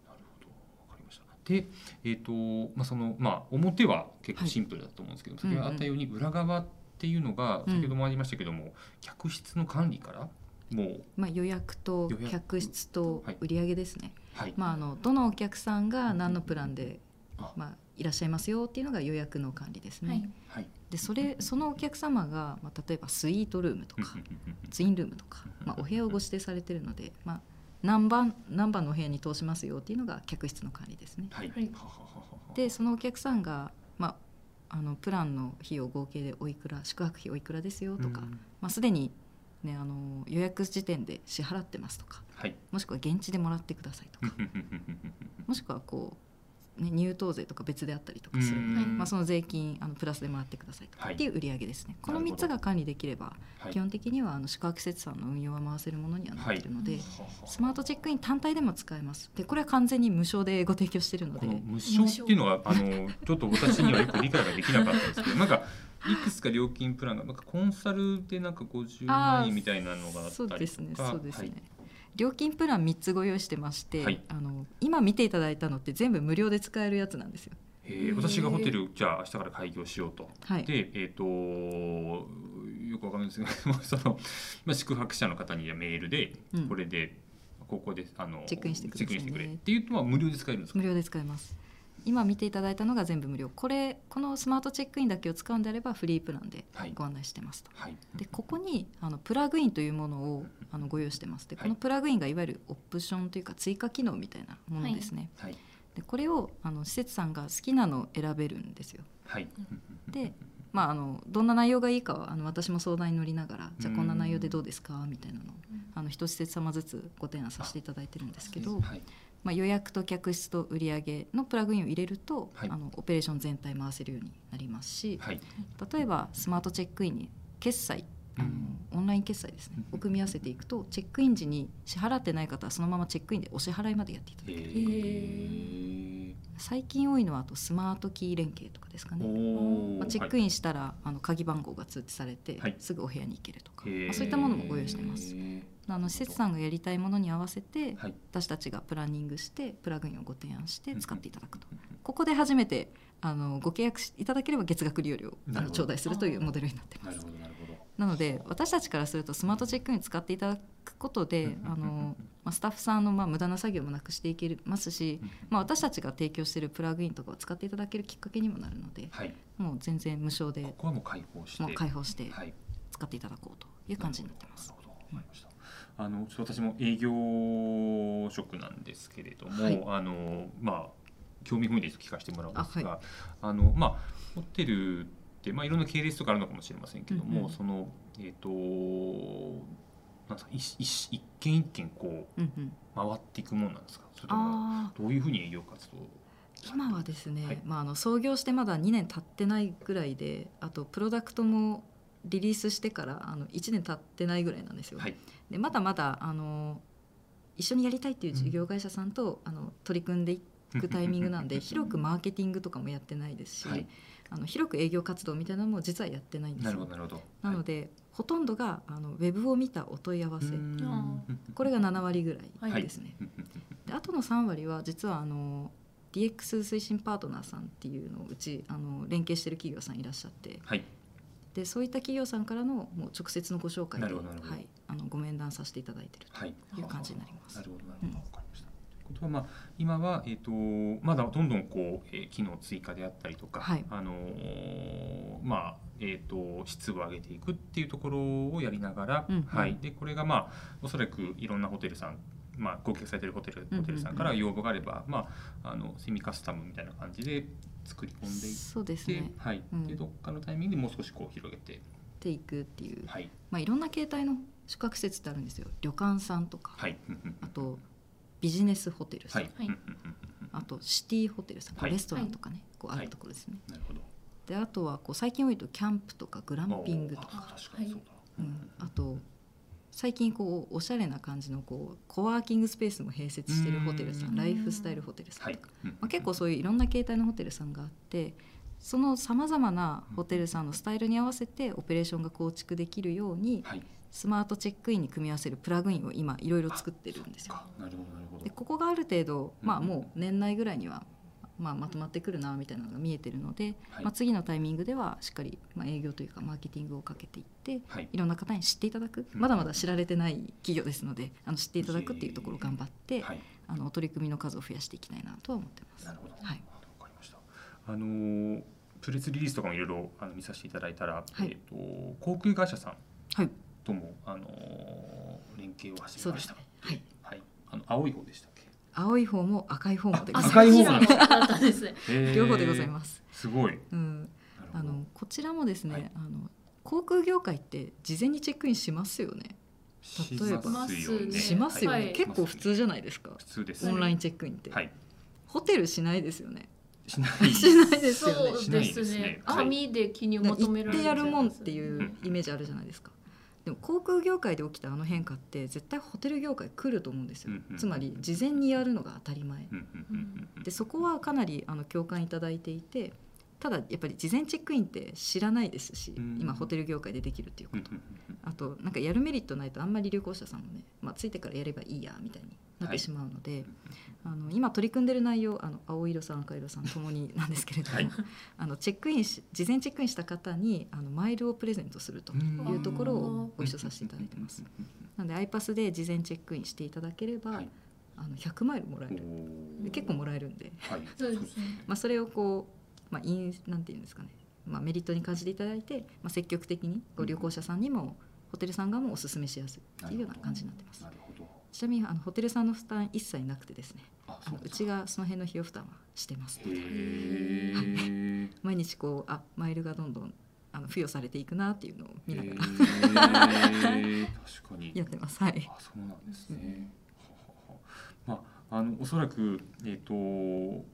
なるほどわかりましたでえっ、とまあそのまあ表は結構シンプルだと思うんですけど、先ほどあったように裏側っていうのが
うん
先ほどもありましたけども、客室の管理からもう。
まあ、予約と客室と
はい
売上ですね、
はい、
まあ、あのどのお客さんが何のプランで、
あ。
まあ、いらっしゃいますよっていうのが予約の管理ですね。
はい。
はい。
でそれそのお客様が、まあ、例えばスイートルームとかツインルームとか、まあ、お部屋をご指定されてるので、まあ、何番何番のお部屋に通しますよっていうのが客室の管理ですね。
はい。
でそのお客さんが、まあ、あのプランの費用合計でおいくら宿泊費おいくらですよとか、
うん
まあ、すでに、ね、あの予約時点で支払ってますとか
はい。
もしくは現地でもらってくださいとか もしくはこう、ね、入湯税とか別であったりとかするので、
うん。
まあ、その税金あのプラスでもらってくださいとか
はい。
っていう売り上げですね、この3
なるほど。
つが管理できれば
はい。
基本的にはあの宿泊施設さんの運用は回せるものにはなっているので、
はい。
はは
スマートチェックイン単体でも使えます。でこれは完全に無償でご提供しているので。
この無償っていうのはあのちょっと私にはよく理解ができなかったんですけどなんかいくつか料金プランがなんかコンサルでなんか50万円みたいなのがあったりとか
そうですねそうですね、
はい
料金プラン3つご用意してまして、
はい
あの今見ていただいたのって全部無料で使えるやつなんですよ。
えー私がホテルじゃあ明日から開業しようと。
はい、
で、えっ、とよくわかんないですけど、そのまあ宿泊者の方にはメールで、
うん
これでここであの
チェックインしてくださいね
チェックインしてくれっていうとは無料で使えるんですか？
無料で使えます。今見ていただいたのが全部無料。これこのスマートチェックインだけを使うんであればフリープランで
はい。
ご案内してますと。
はい。
でここにあのプラグインというものをあのご用意してます。でこのプラグインがいわゆるオプションというか追加機能みたいなものですね、
はい。
でこれをあの施設さんが好きなのを選べるんですよ。
はい。
で、まあ、あのどんな内容がいいかはあの私も相談に乗りながらじゃあこんな内容でどうですか？みたいなのをあの一施設様ずつご提案させていただいてるんですけど、
はい。
まあ、予約と客室と売上のプラグインを入れると、
はい。
あのオペレーション全体回せるようになりますし、
はい。
例えばスマートチェックインに決済あの、オンライン決済ですね
うん。
を組み合わせていくとチェックイン時に支払ってない方はそのままチェックインでお支払いまでやっていただ
え
ける、
ー、
最近多いのはあとスマートキー連携とかですかね、
お
まあ、チェックインしたら、あの鍵番号が通知されて、
はい。
すぐお部屋に行けるとか、
はい
まあ、そういったものもご用意してますあの施設さんがやりたいものに合わせて
はい。
私たちがプランニングしてプラグインをご提案して使っていただくとここで初めてあのご契約しいただければ月額利用料をあの頂戴するというモデルになってます
なるほどなるほど。
なので私たちからするとスマートチェックイン使っていただくことであの、まあ、スタッフさんのまあ無駄な作業もなくしていけますし、まあ、私たちが提供しているプラグインとかを使っていただけるきっかけにもなるので
はい。
もう全然無償で
ここはもう開放して。
もう開放して
はい。
使っていただこうという感じになってます。
なるほど。あの私も営業職なんですけれども、
はい。
あのまあ興味本位で聞かせてもらうんですが、あ,、
あ
のまあホテルってまあいろんな系列とかあるのかもしれませんけども、
うんうん。
そのえっ、となんか一一一軒一軒こう
うんうん、
回っていくもんなんですか？それとも
あ
どういうふうに営業活動。
ー今はですね、
はい。
まあ、あの創業してまだ2年経ってないぐらいであとプロダクトもリリースしてからあの1年経ってないぐらいなんですよ。
はい。
でまだまだあの一緒にやりたいっていう事業会社さんと、あの取り組んでいくタイミングなんで 広くマーケティングとかもやってないですし、
はい
あの広く営業活動みたいなのも実はやってないんですよ
なるほど。なるほど。
なので、ほとんどがあのウェブを見たお問い合わせ、
うん
これが7割ぐら
はいい
ですね。であとの3割は実はあの DX 推進パートナーさんっていうのをうちあの連携してる企業さんいらっしゃって
はい。
でそういった企業さんからのもう直接のご紹介で、
なるほどなるほど
はい、あのご面談させていただいてる
はい。
という感じになります
な。るほどなる
うん
ほど、わかりました。ということはまあ今はえっ、とまだどんどんこう、えー機能追加であったりとか、
はい
あのーまあえっ、と質を上げていくっていうところをやりながら、
うんうん
はい。でこれがまあおそらくいろんなホテルさんまあ、ご契約されてるホテルホテルさんから要望があれば、まあ、あのセミカスタムみたいな感じで作り込んでいって、
そうですね。
はい。
うん。
でどっかのタイミングでもう少しこう広げて、
ていくっていう、
はい。
まあ、いろんな形態の宿泊施設ってあるんですよ。旅館さんとか、
はい。
あとビジネスホテルさん、
はい。
あとシティホテルさん、
はい。
レストランとかね、こうあ
はい
るところですね、
なるほど。
であとはこう最近多いとキャンプとかグランピングとか、
あ確かにそうだ、
うん、あと最近こうおしゃれな感じのこうコワーキングスペースも併設してるホテルさ
うん。ん
ライフスタイルホテルさんとか、
はい、
まあ、結構そういういろんな形態のホテルさんがあってそのさまざまなホテルさんのスタイルに合わせてオペレーションが構築できるように
はい。
スマートチェックインに組み合わせるプラグインを今いろいろ作ってるんですよ。
あなるほどなるほど。
でここがある程度、まあ、
うん。
もう年内ぐらいには、まあ、まとまってくるなみたいなのが見えてるので、
はい
まあ、次のタイミングではしっかり、まあ、営業というかマーケティングをかけていって
はい
いろんな方に知っていただく
うん
まだまだ知られてない企業ですのであの知っていただくっていうところを頑張って、
はい
あのお取り組みの数を増やしていきたいなとは思ってます。
なるほど。
はい
わかりました。あのープレスリリースとかもいろいろあの見させていただいたら、
はい
えっ、と航空会社さん
はい、
ともあのー連携を始めました。
そうですね。はい、
はい。あの青い方でした？
青い方も赤い方もでご
あ
ざいま
赤い方なんで す。
両方でございます。
すごい。
うん、あのこちらもですね、
はい
あの航空業界って事前にチェックインしますよね。
し
例えば
ますよね。
ね
しますよね、
はい
結構普通じゃないですか。
普通です。
オンラインチェックインって、
はい。
ホテルしないですよね。
しない。
しないです
そ
よね。
う
しない
で
すすね。
紙で記入
ね
求められる
行ってやるもんって
う。
いうイメージあるじゃないですか。でも航空業界で起きたあの変化って絶対ホテル業界来ると思うんですよ。つまり事前にやるのが当たり前。でそこはかなりあの共感いただいていてただやっぱり事前チェックインって知らないですし、
うん
今ホテル業界でできるっていうこと、あとなんかやるメリットないとあんまり旅行者さんもね、まあ、ついてからやればいいやみたいになってしまうので、あの今取り組んでる内容あの青色さん赤色さんともになんですけれども、
はい。
あのチェックインし事前チェックインした方にあのマイルをプレゼントするというところをご一緒させていただいてます。なので iPass で事前チェックインしていただければ、
はい
あの100マイルもらえる。結構もらえるんで、
はい。
そうですね。
まあ、それをこう、まあ、インなんていうんですかね、まあ、メリットに感じていただいて、まあ、積極的にご旅行者さんにもホテルさん側もお勧めしやすいっていうような感じになってます。
なるほど
ちなみにあのホテルさんの負担一切なくてですね。
あ
あのうちがその辺の費用負担はしてます。
へえ
毎日こうあマイルがどんどんあの付与されていくなっていうのを見ながら。
確かに。
やってます。はい。
あそうなんですね。ははは。まああのおそらくえっ、とホ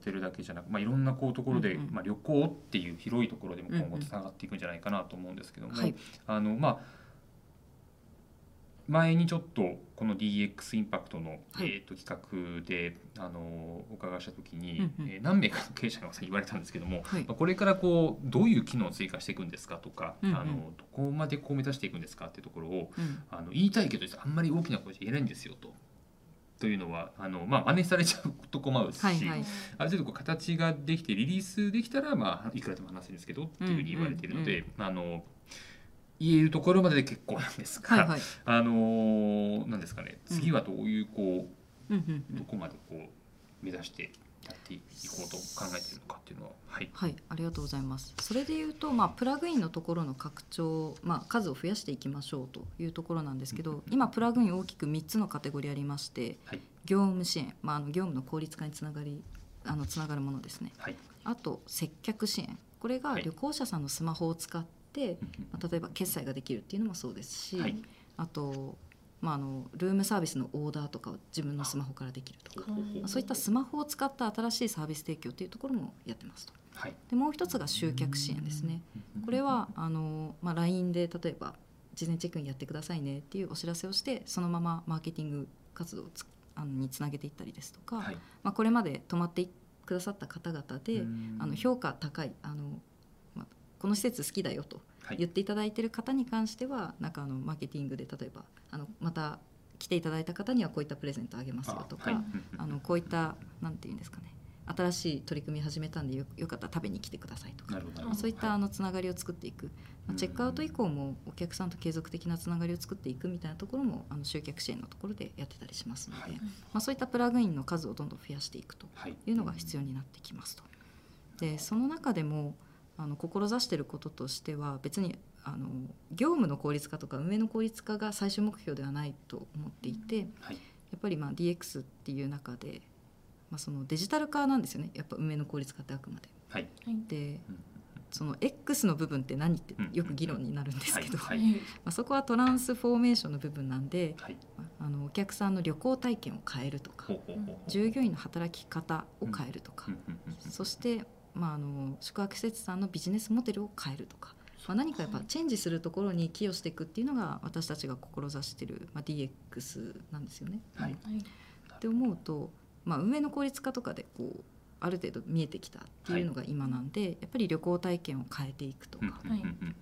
テルだけじゃなく、まあいろんなこうところで、
うんうん
まあ旅行っていう広いところでも今
うんうん。
後つながっていくんじゃないかなと思うんですけども、
はい。
あのまあ前にちょっとこの DX インパクトの、
はい。
えー、と企画であのお伺いした時に、
うんうん。
えー何名かの経営者の方に言われたんですけども、
はい。
まあこれからこうどういう機能を追加していくんですかとか、
うんうん。
あのどこまでこう目指していくんですかっていうところを
うん。
あの言いたいけどあんまり大きな声じゃ言えないんですよと。というのはあの、まあ、真似されちゃうと困るし、
はいはい。
ある程度こう形ができてリリースできたら、まあ、いくらでも話せるんですけどっていうふうに言われているので、あの言えるところまでで結構なんですが、
はいはい。
あのなんですかね次はどういうこ
うんうんう
う、ど
ん
こまでこう目指してやっていこうと考えているのかっていうのははい。
はい、ありがとうございます。それで言うと、まあ、プラグインのところの拡張、まあ、数を増やしていきましょうというところなんですけど、今プラグイン大きく3つのカテゴリーありまして、
はい。
業務支援、まあ、あの業務の効率化につながりあのつながるものですね。
はい。
あと接客支援、これが
はい。
旅行者さんのスマホを使って、まあ、例えば決済ができるっていうのもそうですし、
はい
あと、まあ、あのルームサービスのオーダーとかを自分のスマホからできるとか。まあそういったスマホを使った新しいサービス提供というところもやってますと。
はい
でもう一つが集客支援ですね。これはあの、まあ、LINE で例えば事前チェックインやってくださいねっていうお知らせをしてそのままマーケティング活動をつあのにつなげていったりですとか、
はい
まあ、これまで泊まってくださった方々で
うん
あの評価高いあの、まあ、この施設好きだよと
はい。
言っていただいている方に関してはなんかあのマーケティングで例えばあのまた来ていただいた方にはこういったプレゼントあげますよとか、
あ
のこういったなんていうんですかね。新しい取り組み始めたんでよよかったら食べに来てくださいとかそういったあのつながりを作っていく、まあ、チェックアウト以降もお客さんと継続的なつながりを作っていくみたいなところもあの集客支援のところでやってたりしますので、
はい。
まあ、そういったプラグインの数をどんどん増やしていくと
はい。
いうのが必要になってきますと。でその中でもあの志していることとしては別にあの業務の効率化とか運営の効率化が最終目標ではないと思っていて、
はい。
やっぱりまあ DX っていう中で、まあ、そのデジタル化なんですよね。やっぱ運営の効率化ってあくまで。
はい。
で
うん。
その X の部分って何ってよく議論になるんですけど、
はい。
まあ、そこはトランスフォーメーションの部分なんで、
はい。
まああのお客さんの旅行体験を変えるとか従業員の働き方を変えるとか、そして、まあ、あの宿泊施設さんのビジネスモデルを変えるとか、まあ、何かやっぱチェンジするところに寄与していくっていうのが私たちが志している、まあ、DX なんですよね。
はい。
うんって思うと、まあ、運営の効率化とかでこうある程度見えてきたっていうのが今なんで、やっぱり旅行体験を変えていくとか、
うん。うんうんうんうん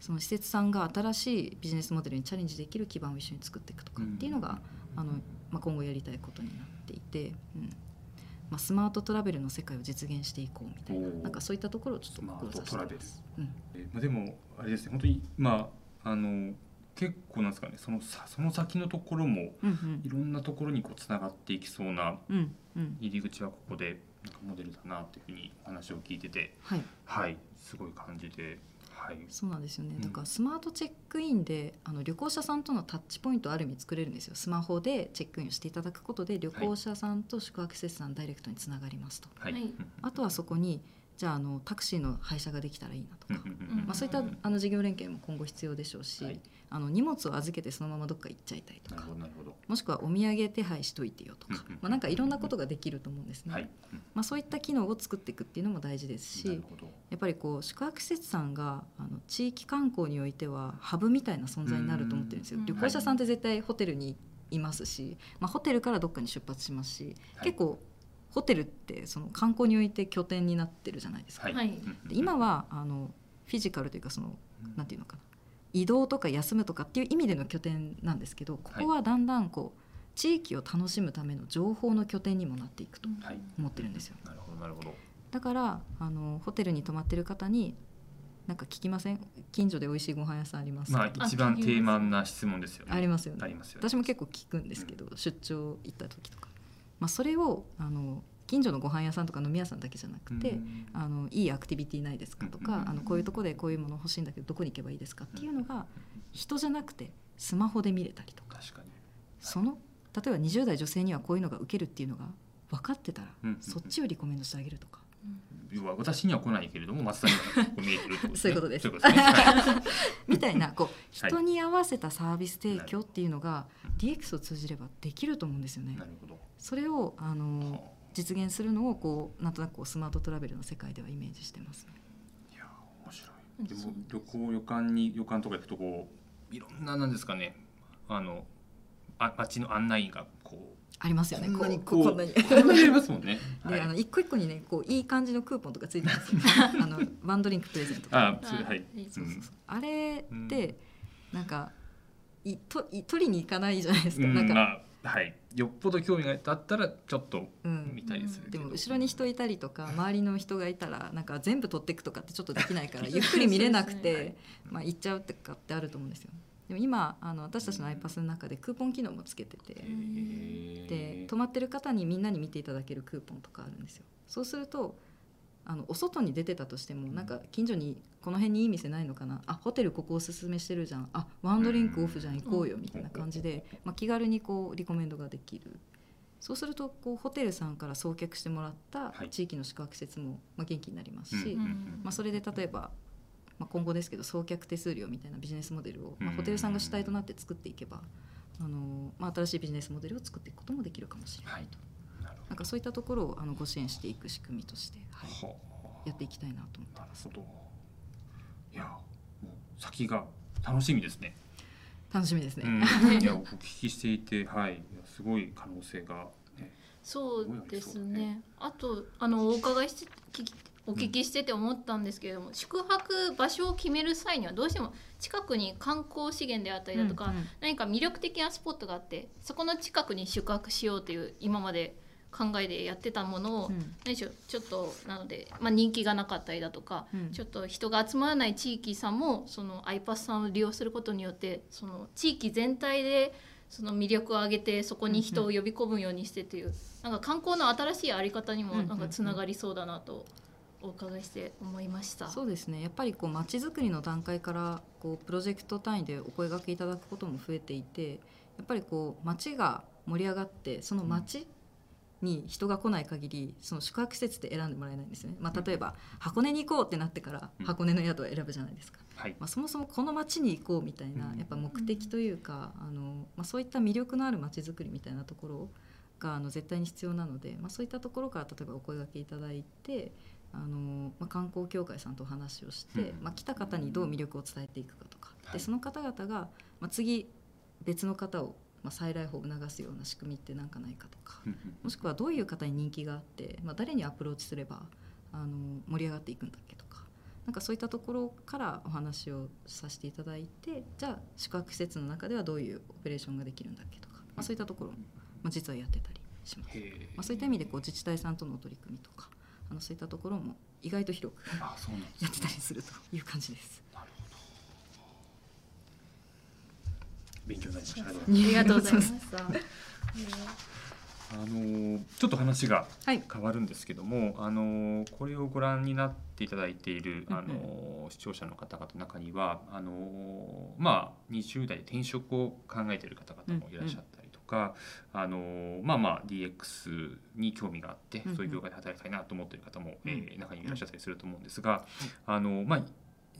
その施設さんが新しいビジネスモデルにチャレンジできる基盤を一緒に作っていくとかっていうのが、あのまあ、今後やりたいことになっていて、うんまあ、スマートトラベルの世界を実現していこうみたいななんかそういったところをちょっと志して
トラベル。
ます。うん。
えまあ、でもあれですね本当にまああの結構なんですかねそのさその先のところも
うん
いろんなところにこうつながっていきそうな
うんうん。うん
入り口はここでなんかモデルだなっていうふうに話を聞いてて
はい。
はいすごい感じではい。
そうなんですよね。
うん。
だからスマートチェックインであの旅行者さんとのタッチポイントをある意味作れるんですよ。スマホでチェックインをしていただくことで旅行者さんと宿泊施設さんダイレクトにつながりますと。
はい。
はい。
あとはそこにじゃああのタクシーの配車ができたらいいなとか、まあ、そういったあの事業連携も今後必要でしょうし、
はい
あの荷物を預けてそのままどっか行っちゃいたいと
なる
か
ほどなるほど。
もしくはお土産手配しといてよとか、まあ、なんかいろんなことができると思うんですね、
はい。うん。
まあ、そういった機能を作っていくっていうのも大事ですし
なるほど。
やっぱりこう宿泊施設さんがあの地域観光においてはハブみたいな存在になると思ってるんですよ。
うん
旅行者さんって絶対ホテルにいますし、まあ、ホテルからどっかに出発しますし、
はい。
結構ホテルってその観光において拠点になってるじゃないですか。
はい。
今はあのフィジカルというかそのなんていうのかな移動とか休むとかっていう意味での拠点なんですけどここはだんだんこう地域を楽しむための情報の拠点にもなっていくと
はい。
思ってるんですよ。
なるほどなるほど。
だからあのホテルに泊まってる方になんか聞きません？近所で美味しいご飯屋さんあります？か、
まあ一番定番な質問ですよね。
ありますよね。
ありますよね。
私も結構聞くんですけど、出張行った時とか、まあ、それをあの近所のご飯屋さんとか飲み屋さんだけじゃなくて、
うん。
あのいいアクティビティないですかとか、
うん
あのこういうとこでこういうもの欲しいんだけどどこに行けばいいですかっていうのが人じゃなくてスマホで見れたりとか。その例えば20代女性にはこういうのが受けるっていうのが分かってたら、
うん
そっちをリコメンドしてあげるとか。
要は私には来ないけれども松田には見えてるってことですね。
そういうことです。みたいなこう
はい。
人に合わせたサービス提供っていうのが DX を通じればできると思うんですよね。
な。るほど。
それをあの
は
実現するのをこうなんとなくこうスマートトラベルの世界ではイメージしてます。
あいや面白いでも旅行旅館に旅館とか行くとこういろんななんですかねあのあ街の案内がこ
ありますよね。
こんなに
こうこうこんなに。
うこんなにありますもんね
で、
はい
あの一個一個にねこういい感じのクーポンとかついてます。あのワンドリンクプレゼントとか。
あそれはい
いい
そうそうそうあれってなんかいとい取りに行かないじゃないですか。
うん
なんか、
まあはい。よっぽど興味があったらちょっと
うん。
見たりするけど。
でも後ろに人いたりとか周りの人がいたらなんか全部取っていくとかってちょっとできないから ゆっくり見れなくてまあ行っちゃうとかってあると思うんですよ。でも今あの私たちの iPass の中でクーポン機能もつけててで泊まってる方にみんなに見ていただけるクーポンとかあるんですよ。そうするとあのお外に出てたとしてもなんか近所にこの辺にいい店ないのかな？あホテルここおすすめしてるじゃん。あワンドリンクオフじゃん行こうよみたいな感じで、まあ、気軽にこうリコメンドができる。そうするとこうホテルさんから送客してもらった
はい。
地域の宿泊施設もまあ元気になりますし、
うん
まあ、それで例えば、まあ、今後ですけど送客手数料みたいなビジネスモデルを、まあ、
うん
ホテルさんが主体となって作っていけば、あのまあ、新しいビジネスモデルを作っていくこともできるかもしれない
はいな
んかそういったところをあのご支援していく仕組みとして、はい、
は
やっていきたいなと思って
あなるほど。いやもう先が楽しみですね。
楽しみですね。
うん、いやお聞きしていて、はい、すごい可能性が、ね、
そうですね。あとあのお伺いして聞きお聞きしてて思ったんですけれども、宿泊場所を決める際にはどうしても近くに観光資源であったりだとか、
うんうん。
何か魅力的なスポットがあってそこの近くに宿泊しようという今まで考えでやってたものを、
うん。
何でしょうちょっとなので、まあ、人気がなかったりだとか、
うん。
ちょっと人が集まらない地域さんもその iPass さんを利用することによってその地域全体でその魅力を上げてそこに人を呼び込むようにしてという、なんか観光の新しいあり方にもなんかつながりそうだなとお伺いして思いました。
そうですね。やっぱりこう街づくりの段階からこうプロジェクト単位でお声掛けいただくことも増えていてやっぱりこう街が盛り上がってその街に人が来ない限りその宿泊施設で選んでもらえないんですよね、まあ、例えば箱根に行こうってなってから
うん。
箱根の宿を選ぶじゃないですか、
はい、
まあ、そもそもこの街に行こうみたいな
うん。
やっぱ目的というかあの、まあ、そういった魅力のある街づくりみたいなところがあの絶対に必要なので、まあ、そういったところから例えばお声掛けいただいてあの、まあ、観光協会さんとお話をして、
うん。
まあ、来た方にどう魅力を伝えていくかとか、
はい。
でその方々が、まあ、次別の方を、まあ、再来訪を促すような仕組みって何かないかとかもしくはどういう方に人気があって、まあ、誰にアプローチすればあの盛り上がっていくんだっけとかなんかそういったところからお話をさせていただいてじゃあ宿泊施設の中ではどういうオペレーションができるんだっけとか、まあ、そういったところも、まあ、実はやってたりします。まあ、そういった意味でこう自治体さんとの取り組みとかあのそういったところも意外と広く やってたりするという感じです。
なるほど勉強になりました。ありがとう
ございました。
あのーちょっと話が
はい、
変わるんですけども、あのーこれをご覧になっていただいている、
うんうん。
あのー視聴者の方々の中にはあのーまあ20代で転職を考えている方々もいらっしゃったりとか、あのーまあまあ DX に興味があって
うん。うん
そういう業界で働きたいなと思っている方も、
うん。
えー中にいらっしゃったりすると思うんですが、あのーまあ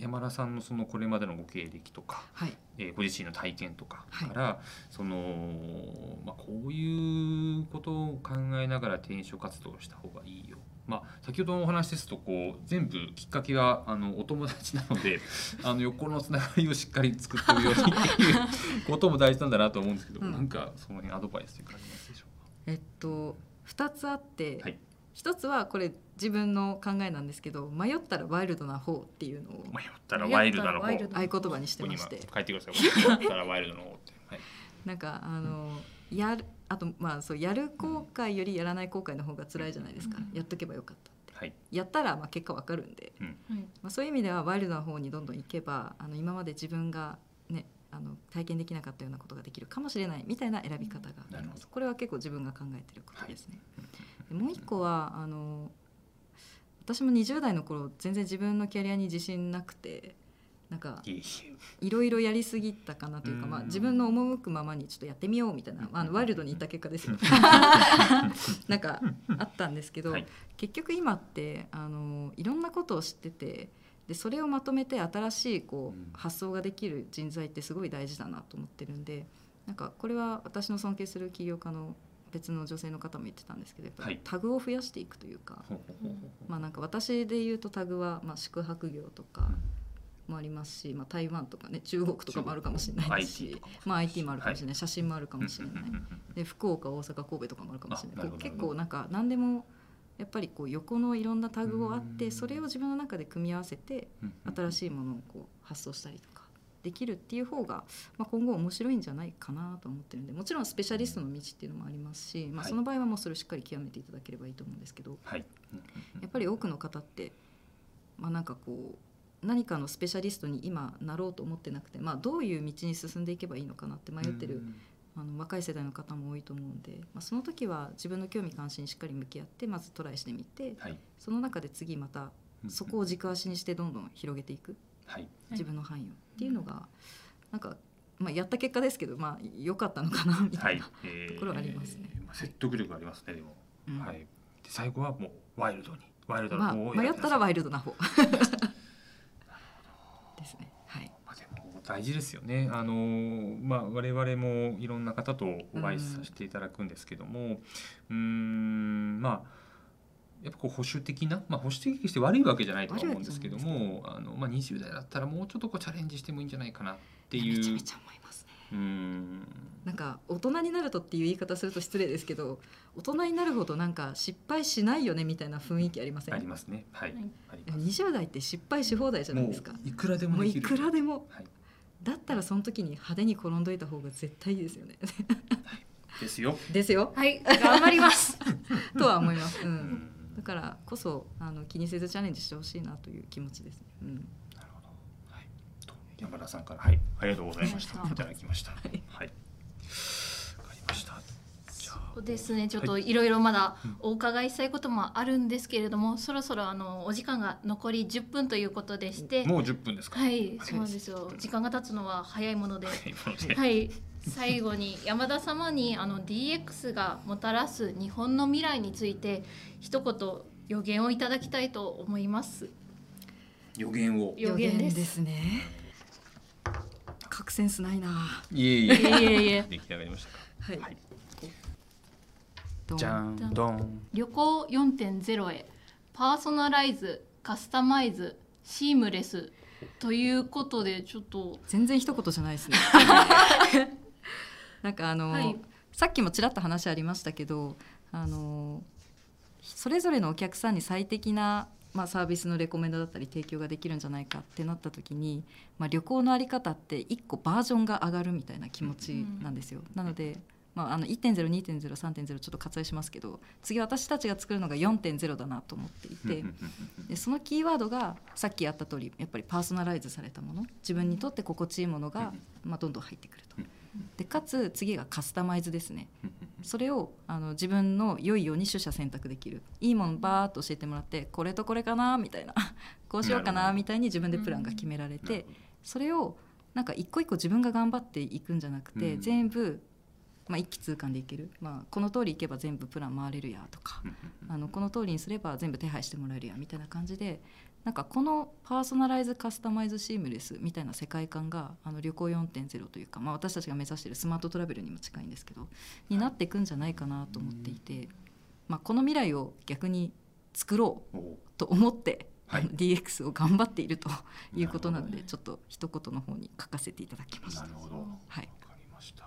山田さんのそのこれまでのご経歴とか、
はい、
えーご自身の体験とか
はい。
から、そのまあ、こういうことを考えながら転職活動をした方がいいよ。まあ、先ほどのお話ですとこう全部きっかけがあのお友達なので あの横のつながりをしっかり作ってるようにっていうことも大事なんだなと思うんですけど、
うん。
なんかその辺アドバイスというかありますでしょう
えっと2つあって、
はい。
一つはこれ自分の考えなんですけど迷ったらワイルドな方っていうのを
迷ったらワイルドなの方。
合言葉にして。まして
書いてください迷ったらワイルドの方って。はい。
なんかあのやるあとまあそうやる後悔よりやらない後悔の方が辛いじゃないですか、
うん。
やっとけばよかったって。
はい。
やったらまあ結果わかるんで、
うん。
はい。
まあ、そういう意味ではワイルドな方にどんどん行けばあの今まで自分がねあの体験できなかったようなことができるかもしれないみたいな選び方があります。
なるほど。
これは結構自分が考えてることですね、でもう一個はあの私も20代の頃全然自分のキャリアに自信なくてなんか
い
ろいろやりすぎたかなというか、まあ、
うん
自分の赴くままにちょっとやってみようみたいな、まあ、あのワイルドに行った結果です。よ なんかあったんですけど、
はい。
結局今ってあのいろんなことを知っててでそれをまとめて新しいこ
うん。
う発想ができる人材ってすごい大事だなと思ってるんでなんかこれは私の尊敬する起業家の別の女性の方も言ってたんですけどやっぱタグを増やしていくというか、
ほうほうほうほう
まあなんか私で言うとタグはまあ宿泊業とかもありますし、まあ、台湾とかね中国とかもあるかもしれないですし
IT
まあ、IT もあるかもしれない、写真もあるか
うん
もしれない、で福岡大阪神戸とかもあるかもしれない。結構なんか何でもやっぱりこう横のいろんなタグをあって
うん。
それを自分の中で組み合わせて
うん。
新しいものをこう発想したりとかできるっていう方が、まあ、今後面白いんじゃないかなと思ってるんでもちろんスペシャリストの道っていうのもありますし、まあ、
はい。
その場合はもうそれをしっかり極めていただければいいと思うんですけど
はい。
やっぱり多くの方って、まあ、なんかこう何かのスペシャリストに今なろうと思ってなくて、まあ、どういう道に進んでいけばいいのかなって迷ってるあの若い世代の方も多いと思うんで、まあ、その時は自分の興味関心にしっかり向き合ってまずトライしてみて
はい。
その中で次またそこを軸足にしてどんどん広げていく
はい。
自分の範囲をっていうのがなんか、まあ、やった結果ですけどまあ良かったのかなみた
はいい
な、
えー
ところありますね。
まあ説得力ありますねでも。
うん。
はい。で最後はもうワイルドにワイルドな
まあ、
方を
迷ったらワ
イ
イルドな方。ですね。はい。
大事ですよね。あのまあ我々もいろんな方とお会いさせていただくんですけども、うーんまあ。やっぱこう保守的な、まあ、保守的して悪いわけじゃないとは思うんですけどもあの、まあ、20代だったらもうちょっとこうチャレンジしてもいいんじゃないかなっていう。
めちゃめちゃ思いますね。
うーん。
なんか大人になるとっていう言い方すると失礼ですけど大人になるほどなんか失敗しないよねみたいな雰囲気ありません
ありますね。はい、
はい。
あります。
20代って失敗し放題じゃないですか。
もういくらでも
もういくらでも。
はい、
だったらその時に派手に転んどいた方が絶対いいですよね。
ですよ、
ですよ。
はい。頑張ります。
とは思います、う、
うん
からこそあの気にせずチャレンジしてほしいなという気持ちですね、うん、
なるほど。はい。と山田さんからはい。ありがとうございました。いた。だきました。
い。
はい。わかりました。
そうですね。ちょっとい。ろいろまだ
うん。
お伺いしたいこともあるんですけれども、そろそろあのお時間が残り10分ということでして。
もう10分ですか？
はい。そうなんですよ。時間が経つのは早いもので。
はいもので。
はい最後に山田様にあの DX がもたらす日本の未来について一言予言をいただきたいと思います
予言を。
予言です
すね核センスないない
えいえ。
いえいえ
出来上がりましたか。
はい、
はい。じゃんどん。
旅行4.0へパーソナライズカスタマイズシームレスということでちょっと
全然一言じゃないですね なんかあの、
はい。
さっきもちらっと話ありましたけどあのそれぞれのお客さんに最適な、まあ、サービスのレコメンドだったり提供ができるんじゃないかってなった時に、まあ、旅行のあり方って一個バージョンが上がるみたいな気持ちなんですよ。なのでまあ、あの1.02.03.0ちょっと割愛しますけど次私たちが作るのが4.0だなと思っていて、でそのキーワードがさっきやった通りやっぱりパーソナライズされたもの自分にとって心地いいものが、まあ、どんどん入ってくると。でかつ次がカスタマイズですね。それをあの自分の良いように取捨選択できる。いいものバーっと教えてもらってこれとこれかなみたいな。こうしようか
な
みたいに自分でプランが決められてそれをなんか一個一個自分が頑張っていくんじゃなくて、
うん。
全部、まあ、一気通貫でいける、まあ、この通りいけば全部プラン回れるやとかあのこの通りにすれば全部手配してもらえるやみたいな感じでなんかこのパーソナライズカスタマイズシームレスみたいな世界観があの旅行4.0というか、まあ、私たちが目指しているスマートトラベルにも近いんですけどになっていくんじゃないかなと思っていて、まあ、この未来を逆に作ろうと思って、
はい。
DX を頑張っているということなのでちょっと一言の方に書かせていただきました。
な。るほど。わ
はい。
かりました。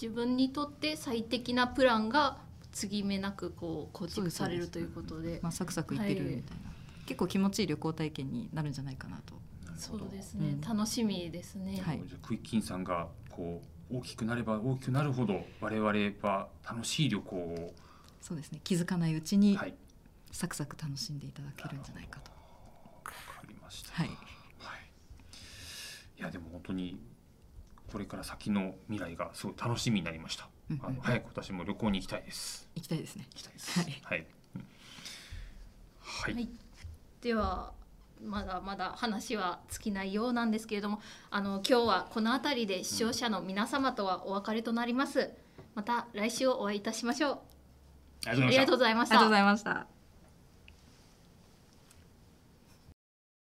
自分にとって最適なプランが継ぎ目なくこう構築されるということで。
まあ、サクサクいってるみたいな、結構気持ちいい旅行体験になるんじゃないかなと。
そうですね、
うん。
楽しみですね、
はい。
じゃあクイッキンさんがこう大きくなれば大きくなるほど我々は楽しい旅行を、
そうですね。気づかないうちに
はい、
サクサク楽しんでいただけるんじゃないかと。
わかりました。
はい。
はい、いやでも本当にこれから先の未来がすごい楽しみになりました。
うんうん
あの早く私も旅行に行きたいです。
行きたいですね。
行きたいです。
はい。
はい。うんはい。
はいではまだまだ話は尽きないようなんですけれどもあの今日はこの辺りで視聴者の皆様とはお別れとなります。また来週お会いいたしましょう。
ありがとうございました。
ありがとうございました。
ありがとうございました